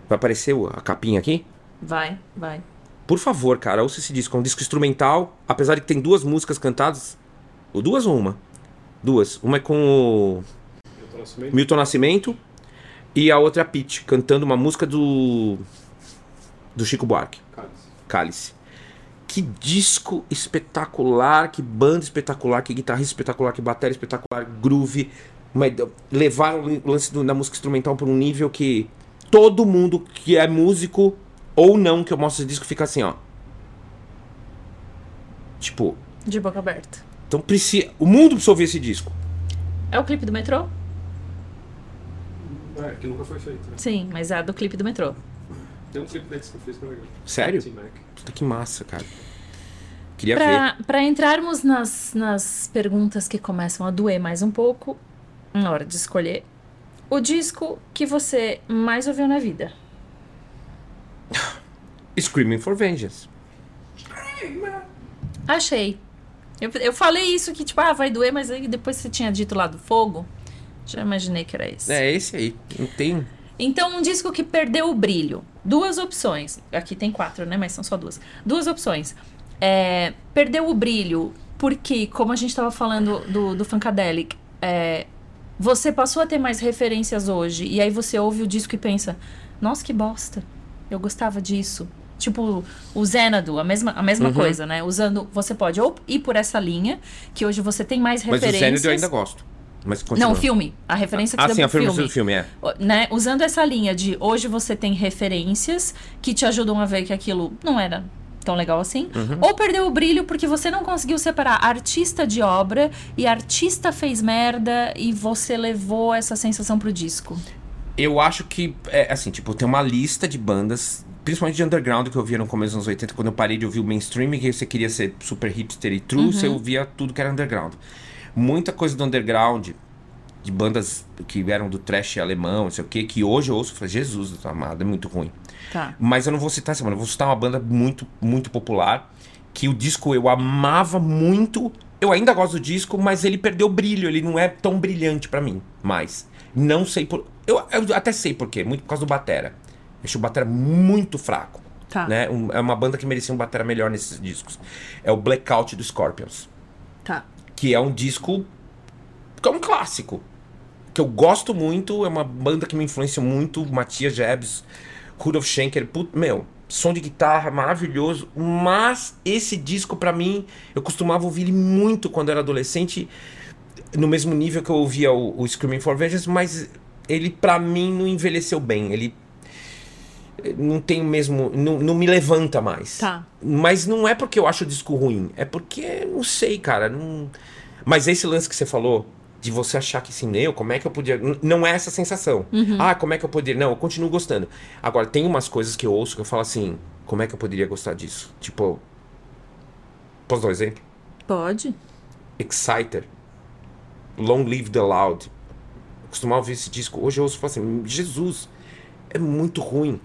Vai aparecer o- a capinha aqui? Vai, vai. Por favor, cara, ouça esse disco. É um disco instrumental, apesar de que tem duas músicas cantadas. Ou duas ou uma? Duas. Uma é com o. Milton Nascimento e a outra é a Pete, cantando uma música do. do Chico Buarque. Cálice. Cálice. Que disco espetacular, que banda espetacular, que guitarrista espetacular, que bateria espetacular, groove. Uma, levaram o lance do- da música instrumental por um nível que todo mundo que é músico ou não que eu mostro esse disco fica assim, ó. Tipo, De boca aberta. então precisa. O mundo precisa ouvir esse disco. É o clipe do metrô? É, que nunca foi feito. Né? Sim, mas é do clipe do metrô. Tem um clipe deles que eu fiz pra legal. Sério? Mac. Puta que massa, cara. Queria ver. Pra, pra entrarmos nas, nas perguntas que começam a doer mais um pouco, na hora de escolher, o disco que você mais ouviu na vida. Screaming for Vengeance. Achei. Eu, eu falei isso que, tipo, ah, vai doer, mas aí depois você tinha dito lá do fogo. Já imaginei que era esse. É esse aí. Não tem. Então, um disco que perdeu o brilho. Duas opções. Aqui tem quatro, né? Mas são só duas. Duas opções. É, perdeu o brilho porque, como a gente tava falando do, do Funkadelic, é, você passou a ter mais referências hoje. E aí você ouve o disco e pensa: Nossa, que bosta. Eu gostava disso. Tipo, o Xanadu, a mesma, a mesma Uhum. coisa, né? Usando. Você pode ou ir por essa linha, que hoje você tem mais Mas o referências. Xanadu eu ainda gosto. Mas continua. Não, o filme. A referência que Ah, você sim, a filme do filme, é. né, usando essa linha de hoje você tem referências que te ajudam a ver que aquilo não era tão legal assim, Uhum. ou perdeu o brilho porque você não conseguiu separar artista de obra e artista fez merda e você levou essa sensação pro disco. Eu acho que, é, assim, tipo, tem uma lista de bandas, principalmente de underground, que eu via no começo dos anos 80, quando eu parei de ouvir o mainstream, que você queria ser super hipster e true, Uhum. você ouvia tudo que era underground. Muita coisa do underground, de bandas que eram do trash alemão, não sei o que, que hoje eu ouço e falo, Jesus amado, é muito ruim. Tá. Mas eu não vou citar essa banda, eu vou citar uma banda muito, muito popular, que o disco eu amava muito. Eu ainda gosto do disco, mas ele perdeu brilho, ele não é tão brilhante pra mim mais. Não sei por. Eu, eu até sei por quê, muito por causa do Batera. Eu acho o Batera muito fraco. Tá. Né? Um- é uma banda que merecia um Batera melhor nesses discos. É o Blackout do Scorpions. Tá. Que é um disco que é um clássico. Que eu gosto muito, é uma banda que me influencia muito, Matias Jebs, Rudolf Schenker, put, meu, som de guitarra maravilhoso, mas esse disco pra mim, eu costumava ouvir ele muito quando era adolescente, no mesmo nível que eu ouvia o, o Screaming for Vengeance, mas ele pra mim não envelheceu bem, ele não tem o mesmo, não, não me levanta mais. Tá. Mas não é porque eu acho o disco ruim, é porque, não sei, cara, não... Mas esse lance que você falou, de você achar que assim, eu, como é que eu podia. Não é essa sensação. Ah, como é que eu poderia. Não, eu continuo gostando. Agora, tem umas coisas que eu ouço que eu falo assim, como é que eu poderia gostar disso? Tipo. Posso dar um exemplo? Pode. Exciter. Long Live the Loud. Eu costumava ouvir esse disco. Hoje eu ouço e falo assim, Jesus, é muito ruim.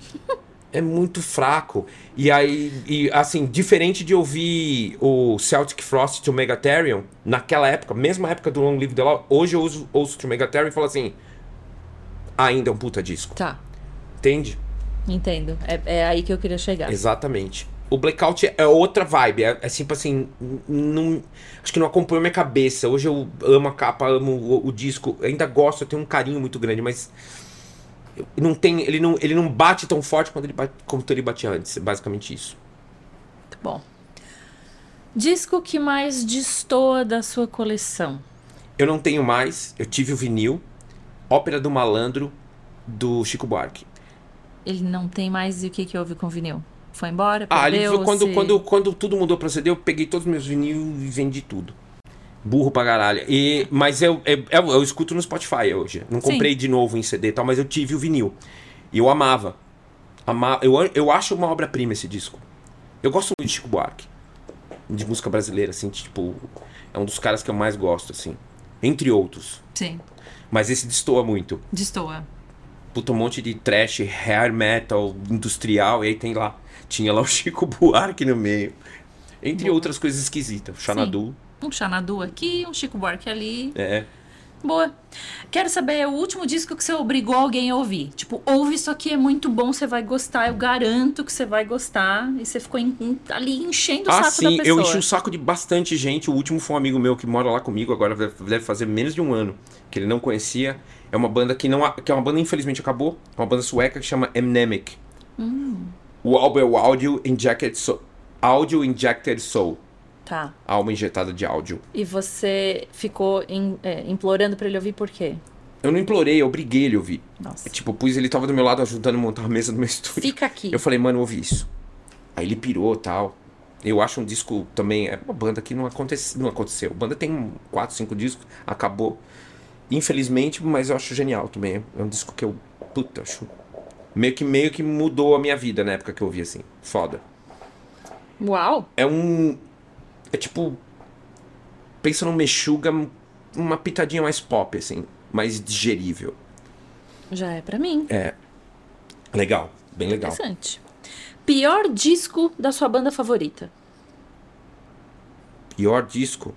É muito fraco. E aí, e, assim, diferente de ouvir o Celtic Frost to Megatherium, naquela época, mesma época do Long Live the Loud, hoje eu ouço, ouço to Megatherium e falo assim, ainda é um puta disco. Tá. Entende? Entendo. É, é aí que eu queria chegar. Exatamente. O Blackout é outra vibe. É, é tipo assim. Não, acho que não acompanhou minha cabeça. Hoje eu amo a capa, amo o, o disco. Ainda gosto, eu tenho um carinho muito grande, mas. Não tem, ele, não, ele não bate tão forte quanto ele, bate, quanto ele batia antes. É basicamente isso. Muito bom. Disco que mais destoa da sua coleção? Eu não tenho mais. Eu tive o vinil. Ópera do Malandro, do Chico Buarque. Ele não tem mais e o que que houve com o vinil? Foi embora? Ah, ele, perdeu, quando, se- quando, quando tudo mudou pra CD, eu peguei todos os meus vinil e vendi tudo. Burro pra caralho. E, mas eu, eu, eu, eu escuto no Spotify hoje. Não Sim. comprei de novo em CD e tal, mas eu tive o vinil. E eu amava. Ama, eu, eu acho uma obra-prima esse disco. Eu gosto muito de Chico Buarque. De música brasileira, assim, tipo. É um dos caras que eu mais gosto, assim. Entre outros. Sim, Mas esse destoa muito. destoa. Puta, um monte de trash, hair metal, industrial, e aí tem lá. Tinha lá o Chico Buarque no meio. Entre outras coisas esquisitas. O Xanadu. Um Xanadu aqui, um Chico Buarque ali. É. Boa. Quero saber o último disco que você obrigou alguém a ouvir. Tipo, ouve isso aqui, é muito bom, você vai gostar. Eu garanto que você vai gostar. E você ficou em- ali enchendo o Ah, saco da sim, pessoa. eu enchi o saco de bastante gente. O último foi um amigo meu que mora lá comigo, agora deve fazer menos de um ano, que ele não conhecia. É uma banda que não. que é uma banda infelizmente acabou. É uma banda sueca que chama Mnemic. Hum. O álbum é o Audio Injected Soul. Audio Injected Soul. Tá. Alma injetada de áudio. E você ficou em- é, implorando pra ele ouvir por quê? Eu não implorei, eu obriguei ele a ouvir. Nossa. Tipo, pus ele tava do meu lado ajudando a montar a mesa do meu estúdio. Fica aqui. Eu falei, mano, ouvi isso. Aí ele pirou tal. Eu acho um disco também. É uma banda que não, acontece, não aconteceu. A banda tem 4, 5 discos, acabou. Infelizmente, mas eu acho genial também. É um disco que eu. Puta, acho. Meio que, meio que mudou a minha vida na época que eu ouvi assim. Foda. Uau! É um. É tipo. Pensa num Mexuga, uma pitadinha mais pop, assim. Mais digerível. Já é pra mim. É. Legal. Bem legal. Interessante. Pior disco da sua banda favorita? Pior disco.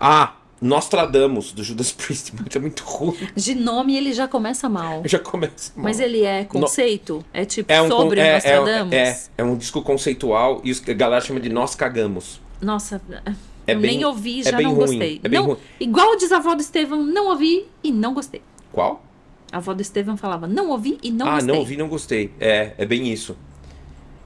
Ah, Nostradamus, do Judas Priest. Mas é muito ruim. De nome ele já começa mal. Já começa mal. Mas ele é conceito? É tipo é um, con- sobre o é, Nostradamus? É, é, é um disco conceitual e a galera chama de Nós Cagamos. Nossa, É eu bem- nem ouvi, é já não ruim, gostei. é bem não, ruim. Igual o desavó do Estevão, não ouvi e não gostei. Qual? A avó do Estevão falava, não ouvi e não ah, gostei. não ouvi, não gostei. É, é bem isso.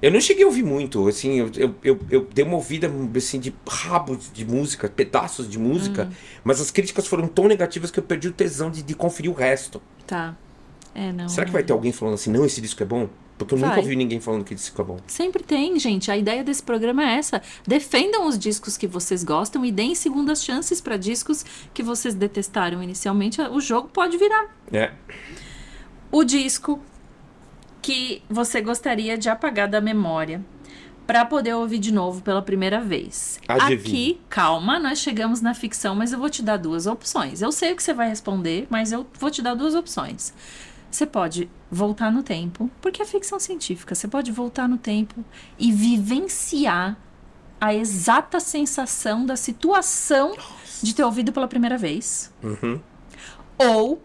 Eu não cheguei a ouvir muito, assim, eu, eu, eu, eu dei uma ouvida, assim, de rabo de música, pedaços de música, Hum. mas as críticas foram tão negativas que eu perdi o tesão de, de conferir o resto. Tá. É, não. Será que vai ter alguém falando assim, não, esse disco é bom? Porque eu nunca Vai. ouvi ninguém falando que esse disco é bom. Sempre tem, gente. A ideia desse programa é essa. Defendam os discos que vocês gostam e deem segundas chances para discos que vocês detestaram inicialmente. O jogo pode virar. É. O disco que você gostaria de apagar da memória para poder ouvir de novo pela primeira vez. Adivinha. Aqui, calma, nós chegamos na ficção, mas eu vou te dar duas opções. Eu sei o que você vai responder, mas eu vou te dar duas opções. Você pode voltar no tempo, porque é ficção científica. Você pode voltar no tempo e vivenciar a exata sensação da situação de ter ouvido pela primeira vez. Uhum. Ou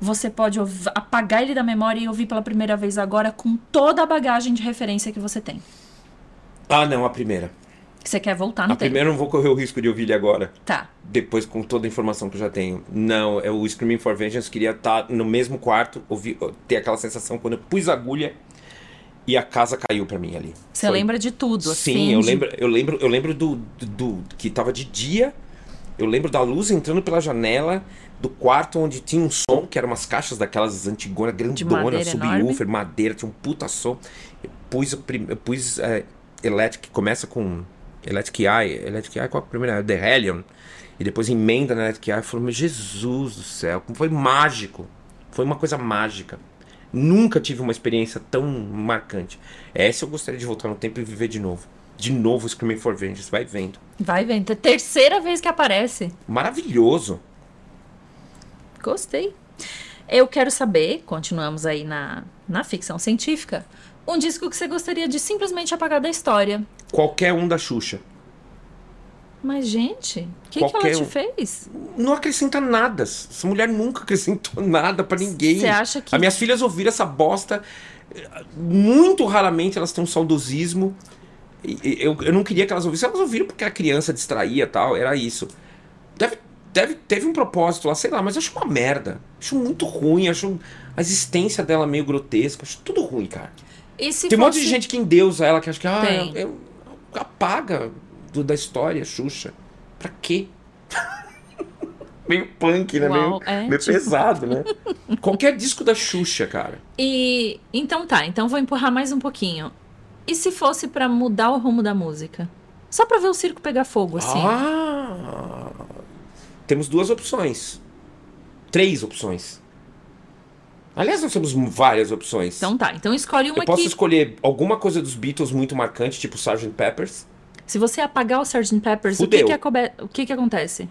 você pode apagar ele da memória e ouvir pela primeira vez agora com toda a bagagem de referência que você tem. Ah, não, a primeira. Você quer voltar no A tempo. primeira eu não vou correr o risco de ouvir ele agora. Tá. Depois com toda a informação que eu já tenho. Não, é o Screaming for Vengeance queria estar no mesmo quarto, ouvir, ter aquela sensação quando eu pus a agulha e a casa caiu pra mim ali. Você Foi- lembra de tudo, assim. Sim, eu de- lembro, eu lembro, eu lembro do, do, do- que tava de dia. Eu lembro da luz entrando pela janela do quarto onde tinha um som, que eram umas caixas daquelas antigonas, grandona, subwoofer, madeira, tinha um puta som. Eu pus, eu pus é, Electric, começa com Electric Eye, Electric Eye, qual é a primeira? The Hellion. E depois emenda na Electric Eye. Eu falei, meu Jesus do céu, como foi mágico. Foi uma coisa mágica. Nunca tive uma experiência tão marcante. Essa eu gostaria de voltar no tempo e viver de novo. De novo Screaming for Vengeance, vai vendo. Vai vendo. É a terceira vez que aparece. Maravilhoso. Gostei. Eu quero saber, continuamos aí na, na ficção científica, um disco que você gostaria de simplesmente apagar da história. Qualquer um da Xuxa. Mas, gente, o que, que ela te fez? Não acrescenta nada. Essa mulher nunca acrescentou nada pra ninguém. Você acha que- As minhas filhas ouviram essa bosta. Muito raramente elas têm um saudosismo. Eu, eu não queria que elas ouvissem. Elas ouviram porque a criança distraía e tal. Era isso. Deve, deve, teve um propósito lá, sei lá, mas eu acho uma merda. Acho muito ruim. Acho a existência dela meio grotesca. Acho tudo ruim, cara. Tem um monte de fosse- gente que endeusa ela, que acha que ah, Tem. eu, apaga do- da história, Xuxa. Pra quê? meio punk, né? Uau, meio é, meio tipo- pesado, né? Qualquer disco da Xuxa, cara. E então tá, então vou empurrar mais um pouquinho. E se fosse pra mudar o rumo da música? Só pra ver o circo pegar fogo, assim. Ah! Temos duas opções. Três opções. Aliás, nós temos várias opções. Então tá, então escolhe uma Eu posso que. escolher alguma coisa dos Beatles muito marcante, tipo Sgt. Peppers. Se você apagar o Sgt. Peppers, o que Fudeu. que, acobe- o que que acontece?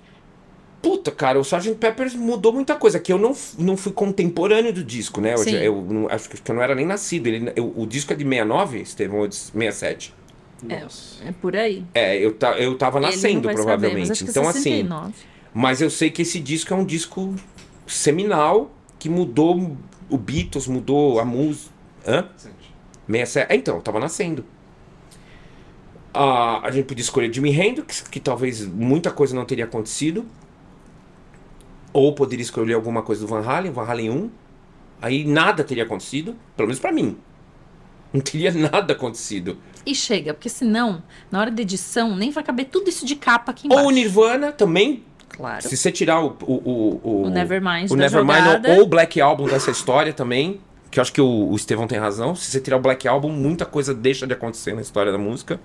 Puta, cara, o Sgt. Peppers mudou muita coisa. Que eu não, não fui contemporâneo do disco, né? Eu, eu não- acho que eu não era nem nascido. Ele, eu- o disco é de 69, Estevão, ou de 67. Nossa. É por aí. É, eu, ta, eu tava nascendo, saber, provavelmente. que é então, 69. assim. Mas eu sei que esse disco é um disco seminal que mudou o Beatles, mudou a música. Hã? 67. É, então, eu tava nascendo. Ah, a gente podia escolher Jimi Hendrix, que talvez muita coisa não teria acontecido. Ou poderia escolher alguma coisa do Van Halen, Van Halen 1. Aí nada teria acontecido, pelo menos pra mim. Não teria nada acontecido. E chega, porque senão, na hora da edição, nem vai caber tudo isso de capa aqui embaixo. Ou o Nirvana também, Claro. se você tirar o, o, o, o, O Nevermind o Nevermind ou o Black Album dessa história também, que eu acho que o, o Estevão tem razão. Se você tirar o Black Album, muita coisa deixa de acontecer na história da música.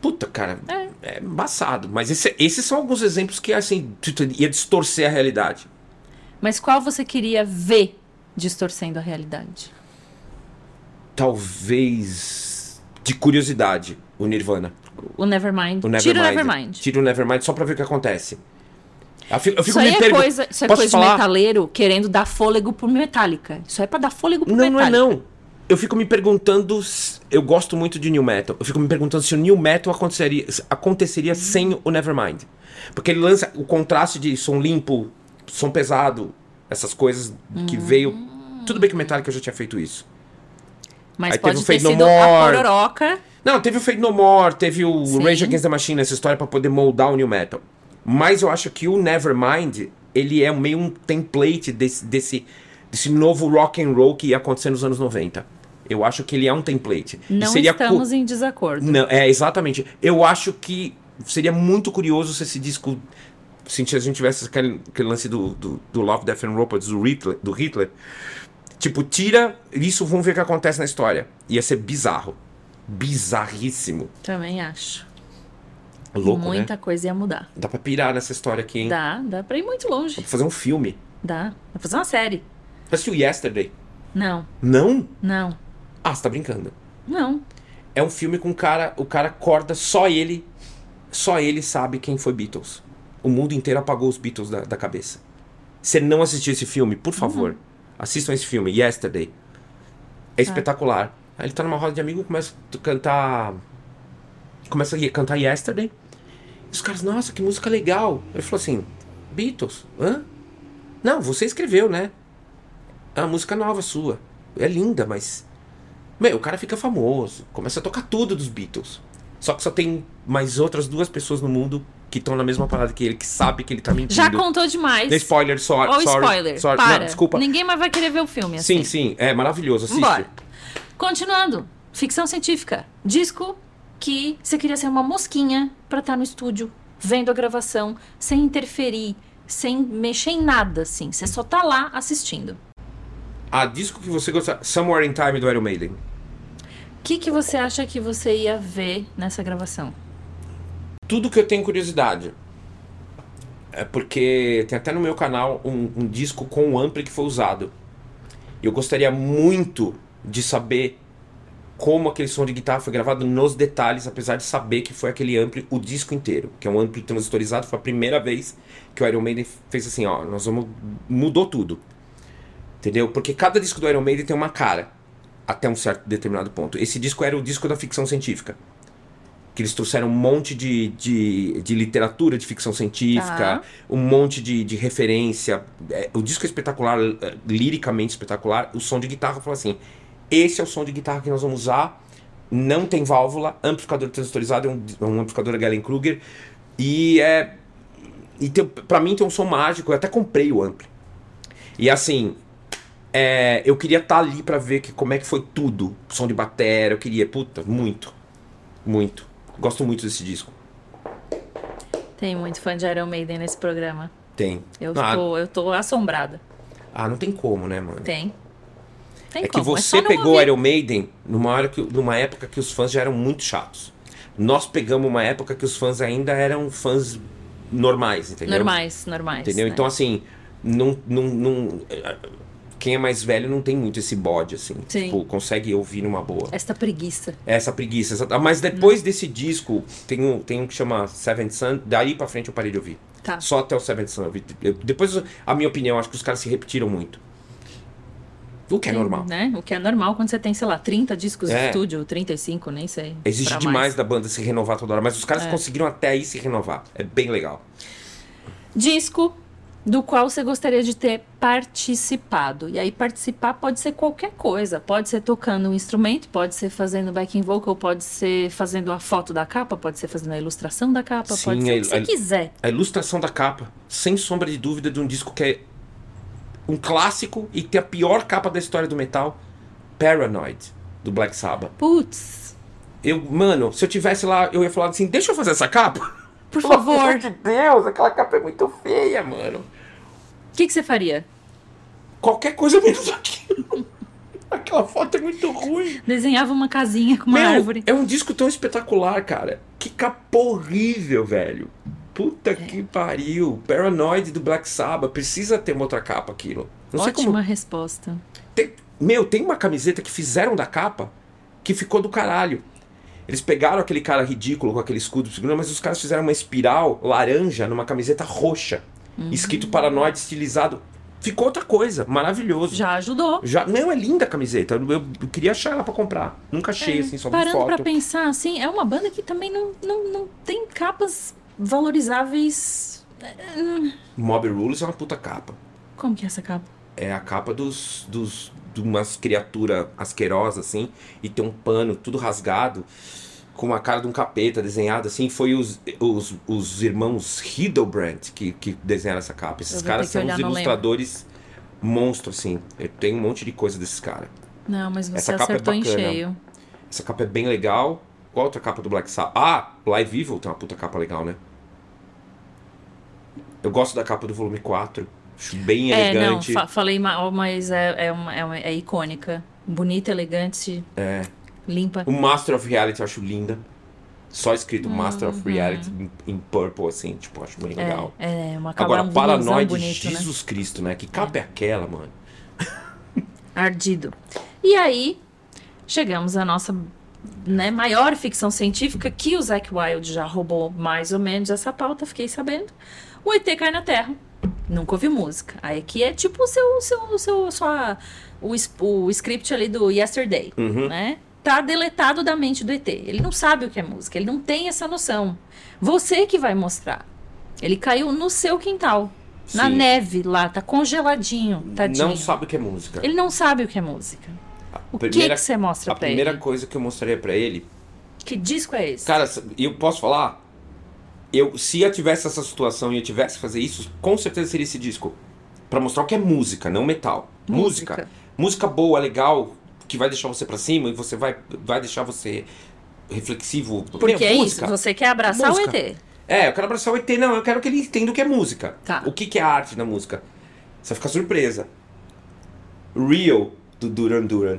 Puta, cara, É. é, embaçado. Mas esse- esses são alguns exemplos que, assim, ia distorcer a realidade. Mas qual você queria ver distorcendo a realidade? Talvez, de curiosidade, o Nirvana. O Nevermind. O Nevermind. Tira o Nevermind. Tira o Nevermind só pra ver o que acontece. Eu fico, eu fico Isso aí, me é coisa, isso é Posso coisa de metaleiro querendo dar fôlego pro Metallica. Isso é pra dar fôlego pro Não, não é Metallica. não. Eu fico me perguntando. se- Eu gosto muito de New Metal. Eu fico me perguntando se o New Metal aconteceria, aconteceria sem o Nevermind. Porque ele lança o contraste de som limpo, som pesado, essas coisas que veio. Tudo bem que o Metallica já tinha feito isso. Mas Aí teve pode o ter Fade No sido a pororoca. Não, teve o Fade No More, teve o Sim. Rage Against the Machine nessa história pra poder moldar o New Metal. Mas eu acho que o Nevermind, ele é meio um template desse, desse, desse novo rock and roll que ia acontecer nos anos 90. Eu acho que ele é um template. Não seria cu- estamos em desacordo. Não, é, exatamente. Eu acho que seria muito curioso se esse disco. Se a gente tivesse aquele, aquele lance do, do, do Love, Death and Robots do Hitler, do Hitler. Tipo, tira isso, vamos ver o que acontece na história. Ia ser bizarro. Bizarríssimo. Também acho. Louco, Muita né? coisa ia mudar. Dá pra pirar nessa história aqui, hein? Dá, dá pra ir muito longe. Dá pra fazer um filme. Dá. Dá pra fazer uma série. Você assistiu Yesterday? Não, Não? não, Ah, você tá brincando. não. É um filme com um cara, o cara acorda, só ele, só ele sabe quem foi Beatles. O mundo inteiro apagou os Beatles da, da cabeça. Você não assistiu esse filme, por favor, assistam esse filme, Yesterday. É espetacular. Aí ele tá numa roda de amigo, começa a cantar, começa a cantar Yesterday. E os caras, nossa, que música legal. Ele falou assim, Beatles, hã? Não, você escreveu, né? É uma música nova sua. É linda, mas meu, o cara fica famoso, começa a tocar tudo dos Beatles. Só que só tem mais outras duas pessoas no mundo que estão na mesma parada que ele, que sabe que ele tá mentindo. Já contou demais. Dê spoiler. Ou sorry, spoiler. sorry. Para. Não, desculpa. Ninguém mais vai querer ver o filme assim. Sim, sim, é maravilhoso. Assiste. Vambora. Continuando. Ficção científica. Disco que você queria ser uma mosquinha pra estar no estúdio, vendo a gravação, sem interferir, sem mexer em nada, assim. Você só tá lá assistindo. A disco que você gosta, Somewhere in Time do Iron Maiden. O que, que você acha que você ia ver nessa gravação? Tudo que eu tenho curiosidade. É porque tem até no meu canal um, um disco com o ampli que foi usado. E eu gostaria muito de saber como aquele som de guitarra foi gravado nos detalhes, apesar de saber que foi aquele ampli o disco inteiro, que é um ampli transistorizado, foi a primeira vez que o Iron Maiden fez assim, ó, nós vamos mudou tudo. Entendeu? Porque cada disco do Iron Maiden tem uma cara até um certo determinado ponto. Esse disco era o disco da ficção científica. Que eles trouxeram um monte de, de, de literatura de ficção científica, Tá. um monte de, de referência. É, o disco é espetacular, é, liricamente espetacular. O som de guitarra falou assim: esse é o som de guitarra que nós vamos usar. Não tem válvula, amplificador transistorizado, é um, é um amplificador Galen-Kruger. E é. E tem, pra mim tem um som mágico, eu até comprei o ampli. E assim, é, eu queria estar ali pra ver que, como é que foi tudo. Som de bateria, eu queria, puta, muito. Muito. Gosto muito desse disco. Tem muito fã de Iron Maiden nesse programa. Tem. Eu, ah, tô, eu tô assombrada. ah, não tem como, né, mano? Tem. Tem É que como, você só não pegou. Iron Maiden numa, hora que, numa época que os fãs já eram muito chatos. Nós pegamos uma época que os fãs ainda eram fãs normais, entendeu? Normais, normais. Entendeu? né? Então, assim, não, não, não, quem é mais velho não tem muito esse bode, assim. Sim. Tipo, consegue ouvir numa boa. Esta preguiça. Essa preguiça. essa- Mas depois desse disco, tem um, tem um que chama Seventh Sun. Daí pra frente eu parei de ouvir. Tá. Só até o Seventh Sun. eu vi- eu- depois, a minha opinião, acho que os caras se repetiram muito. O que é normal. Né? O que é normal quando você tem, sei lá, 30 discos de É. estúdio, 35, nem sei. Exige pra demais mais. da banda se renovar toda hora. Mas os caras É. conseguiram até aí se renovar. É bem legal. Disco do qual você gostaria de ter participado. E aí, participar pode ser qualquer coisa. Pode ser tocando um instrumento, pode ser fazendo backing vocal, pode ser fazendo a foto da capa, pode ser fazendo a ilustração da capa, Sim, pode ser o que você quiser. A ilustração da capa, sem sombra de dúvida, de um disco que é um clássico e tem a pior capa da história do metal, Paranoid, do Black Sabbath. Putz, Eu, mano, se eu tivesse lá, eu ia falar assim, deixa eu fazer essa capa. por Pelo favor, amor de Deus, aquela capa é muito feia, mano. o que, que você faria? Qualquer coisa menos aquilo. Aquela foto é muito ruim. Desenhava uma casinha com uma Meu, árvore. é um disco tão espetacular, cara. Que capa horrível, velho. Puta que pariu. Paranoid do Black Sabbath. Precisa ter uma outra capa aquilo. Não sei Ótima como. resposta. Tem- meu, tem uma camiseta que fizeram da capa que ficou do caralho. Eles pegaram aquele cara ridículo com aquele escudo mas os caras fizeram uma espiral laranja numa camiseta roxa. Uhum. Escrito Paranoid estilizado. Ficou outra coisa. Maravilhoso. Já ajudou. Já, não, é linda a camiseta. Eu, eu queria achar ela pra comprar. Nunca achei, assim, só É, Parando foto. pra pensar, assim, é uma banda que também não, não, não tem capas valorizáveis. Mob Rules é uma puta capa. Como que é essa capa? É a capa dos. dos de umas criaturas asquerosas, assim, e tem um pano tudo rasgado, com uma cara de um capeta desenhado, assim. Foi os, os, os irmãos Hildebrandt que, que desenharam essa capa. Esses caras são os ilustradores monstro, assim. Tenho um monte de coisa desses caras. Não, mas você Essa capa é acertou em bacana. cheio. Essa capa é bem legal. Qual outra capa do Black Sabbath? Ah, Live Evil tem uma puta capa legal, né? Eu gosto da capa do volume 4. Acho bem É, não, elegante. fa- falei mal, mas é, é, uma, é, uma- é icônica. Bonita, elegante, É. limpa. O Master of Reality eu acho linda. Só escrito Master of Uhum. Reality em, em purple, assim, tipo, acho bem legal. É, é uma Agora, capa um Paranoid, bonito, né? Jesus Cristo, né? Que capa é, aquela, mano? Ardido. E aí, chegamos à nossa né, maior ficção científica, que o Zack Wilde já roubou mais ou menos essa pauta, fiquei sabendo. O ET cai na Terra. Nunca ouvi música. Aí aqui é tipo o seu, seu, seu, sua, o, o script ali do Yesterday, Uhum. né? Tá deletado da mente do ET. Ele não sabe o que é música, ele não tem essa noção. Você que vai mostrar. Ele caiu no seu quintal. Na Sim. neve lá, tá congeladinho, tadinho. Não sabe o que é música. Ele não sabe o que é música. O que Primeira- que você mostra A pra primeira ele? coisa que eu mostraria pra ele Que disco é esse? Cara, eu posso falar? Eu, se eu tivesse essa situação e eu tivesse que fazer isso, com certeza seria esse disco. Pra mostrar o que é música, não metal. Música. Música. Música boa, legal, que vai deixar você pra cima e você vai, vai deixar você reflexivo. Porque é música. isso, você quer abraçar Música. o ET. É, eu quero abraçar o ET, não, eu quero que ele entenda o que é música. Tá. O que, que é arte na música. Você vai ficar surpresa. Real, do Duran Duran.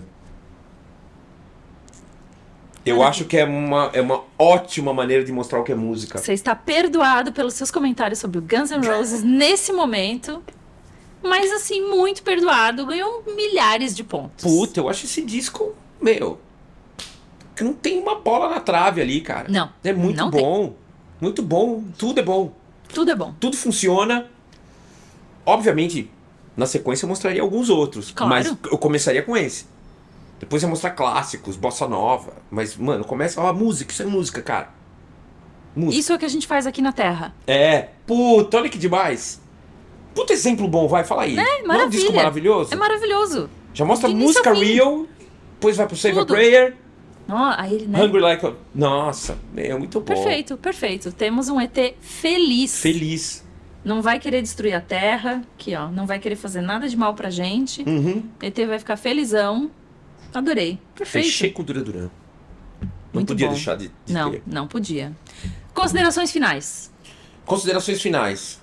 Eu acho que é uma, é uma ótima maneira de mostrar o que é música. Você está perdoado pelos seus comentários sobre o Guns N' Roses nesse momento. Mas assim, muito perdoado. Ganhou milhares de pontos. Puta, eu acho esse disco, meu. Que não tem uma bola na trave ali, cara. Não, É muito não tem. bom. Muito bom. Tudo é bom. Tudo é bom. Tudo funciona. Obviamente, na sequência eu mostraria alguns outros. Claro. Mas eu começaria com esse. Depois ia mostrar clássicos, bossa nova. Mas, mano, começa. Ó, música, isso é música, cara. Música. Isso é o que a gente faz aqui na Terra. É. Puta, olha que demais. Puta exemplo bom, vai, fala aí. É, Não é um maravilha. disco maravilhoso? É maravilhoso. Já mostra De música real, depois vai pro Save Tudo. a Prayer, Ó, aí ele, né? Hungry Like a... Nossa, é muito bom. Perfeito, perfeito. Temos um ET feliz. Feliz. Não vai querer destruir a Terra, aqui ó, não vai querer fazer nada de mal pra gente. Uhum. ET vai ficar felizão. Adorei. Perfeito. Fechei com Dura Duran. Não Muito podia bom. deixar de, de Não, ter. não podia. Considerações finais. Considerações finais.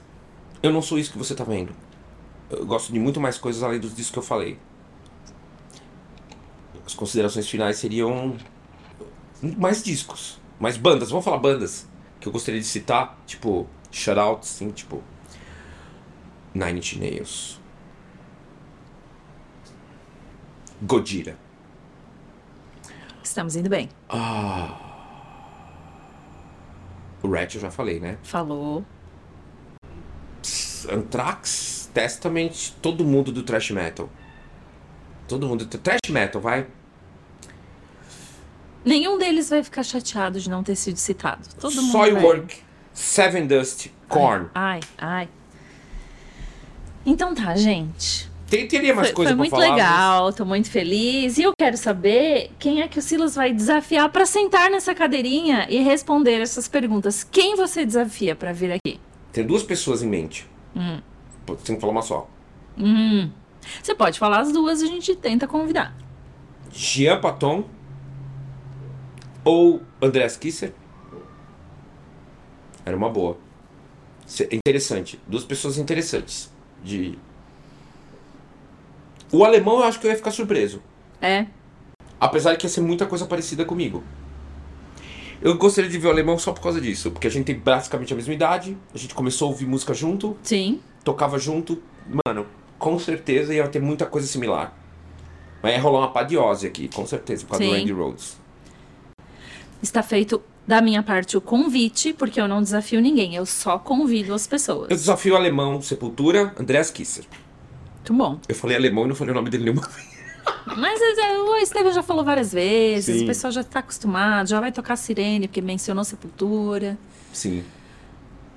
Eu não sou isso que você tá vendo. Eu gosto de muito mais coisas além dos discos que eu falei. As considerações finais seriam mais discos, mais bandas. Vamos falar bandas que eu gostaria de citar, tipo Shoutout, assim, tipo Nine Inch Nails, Gojira. Estamos indo bem. O Rat eu já falei, né? Falou. Anthrax, Testament, todo mundo do thrash metal. Todo mundo do thrash metal, vai. Nenhum deles vai ficar chateado de não ter sido citado. Todo mundo vai. Soilwork, Seven Dust, Korn. Ai, ai. Então tá, gente. Tem, teria mais Foi, coisa foi muito falar. legal, tô muito feliz. E eu quero saber quem é que o Silas vai desafiar pra sentar nessa cadeirinha e responder essas perguntas. Quem você desafia pra vir aqui? mas Tem duas pessoas em mente. Hum. Tem que falar uma só. Hum. Você pode falar as duas, a gente tenta convidar. Jean Paton ou Andreas Kisser. Era uma boa. Interessante. Duas pessoas interessantes. De... O alemão eu acho que eu ia ficar surpreso. É. Apesar de que ia ser muita coisa parecida comigo. Eu gostaria de ver o alemão só por causa disso. Porque a gente tem basicamente a mesma idade. A gente começou a ouvir música junto. Sim. Tocava junto. Mano, com certeza ia ter muita coisa similar. Mas ia rolar uma padiose aqui, com certeza, por causa do Sim. Randy Rhodes. Está feito da minha parte o convite, porque eu não desafio ninguém, eu só convido as pessoas. Eu desafio o alemão Sepultura, Andreas Kisser. Muito bom. Eu falei alemão e não falei o nome dele nenhuma vez. Mas é, o Estevam já falou várias vezes, Sim. o pessoal já está acostumado, já vai tocar sirene, porque mencionou Sepultura. Sim.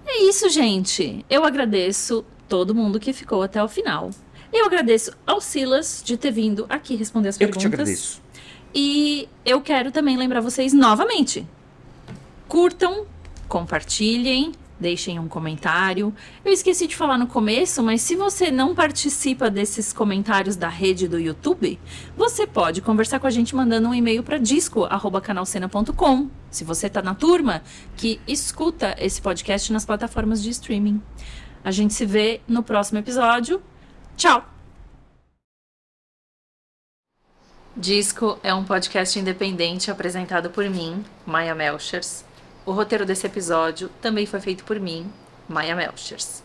É isso, gente. Eu agradeço todo mundo que ficou até o final. Eu agradeço ao Silas de ter vindo aqui responder as Eu que perguntas. te agradeço. E eu quero também lembrar vocês novamente. Curtam, compartilhem, deixem um comentário. Eu esqueci de falar no começo, mas se você não participa desses comentários da rede do YouTube, você pode conversar com a gente mandando um e-mail para disco@canalcena.com. Se você está na turma que escuta esse podcast nas plataformas de streaming. A gente se vê no próximo episódio. Tchau. Disco é um podcast independente apresentado por mim, Maia Melchers. O roteiro desse episódio também foi feito por mim, Maia Melchers.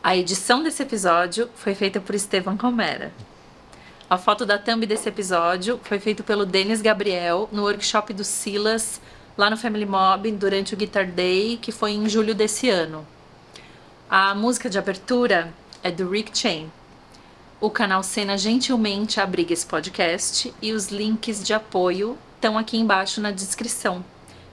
A edição desse episódio foi feita por Estevam Comera. A foto da thumb desse episódio foi feita pelo Denis Gabriel no workshop do Silas, lá no Family Mob, durante o Guitar Day, que foi em julho desse ano. A música de abertura é do Rick Chain. O canal Cena gentilmente abriga esse podcast e os links de apoio estão aqui embaixo na descrição.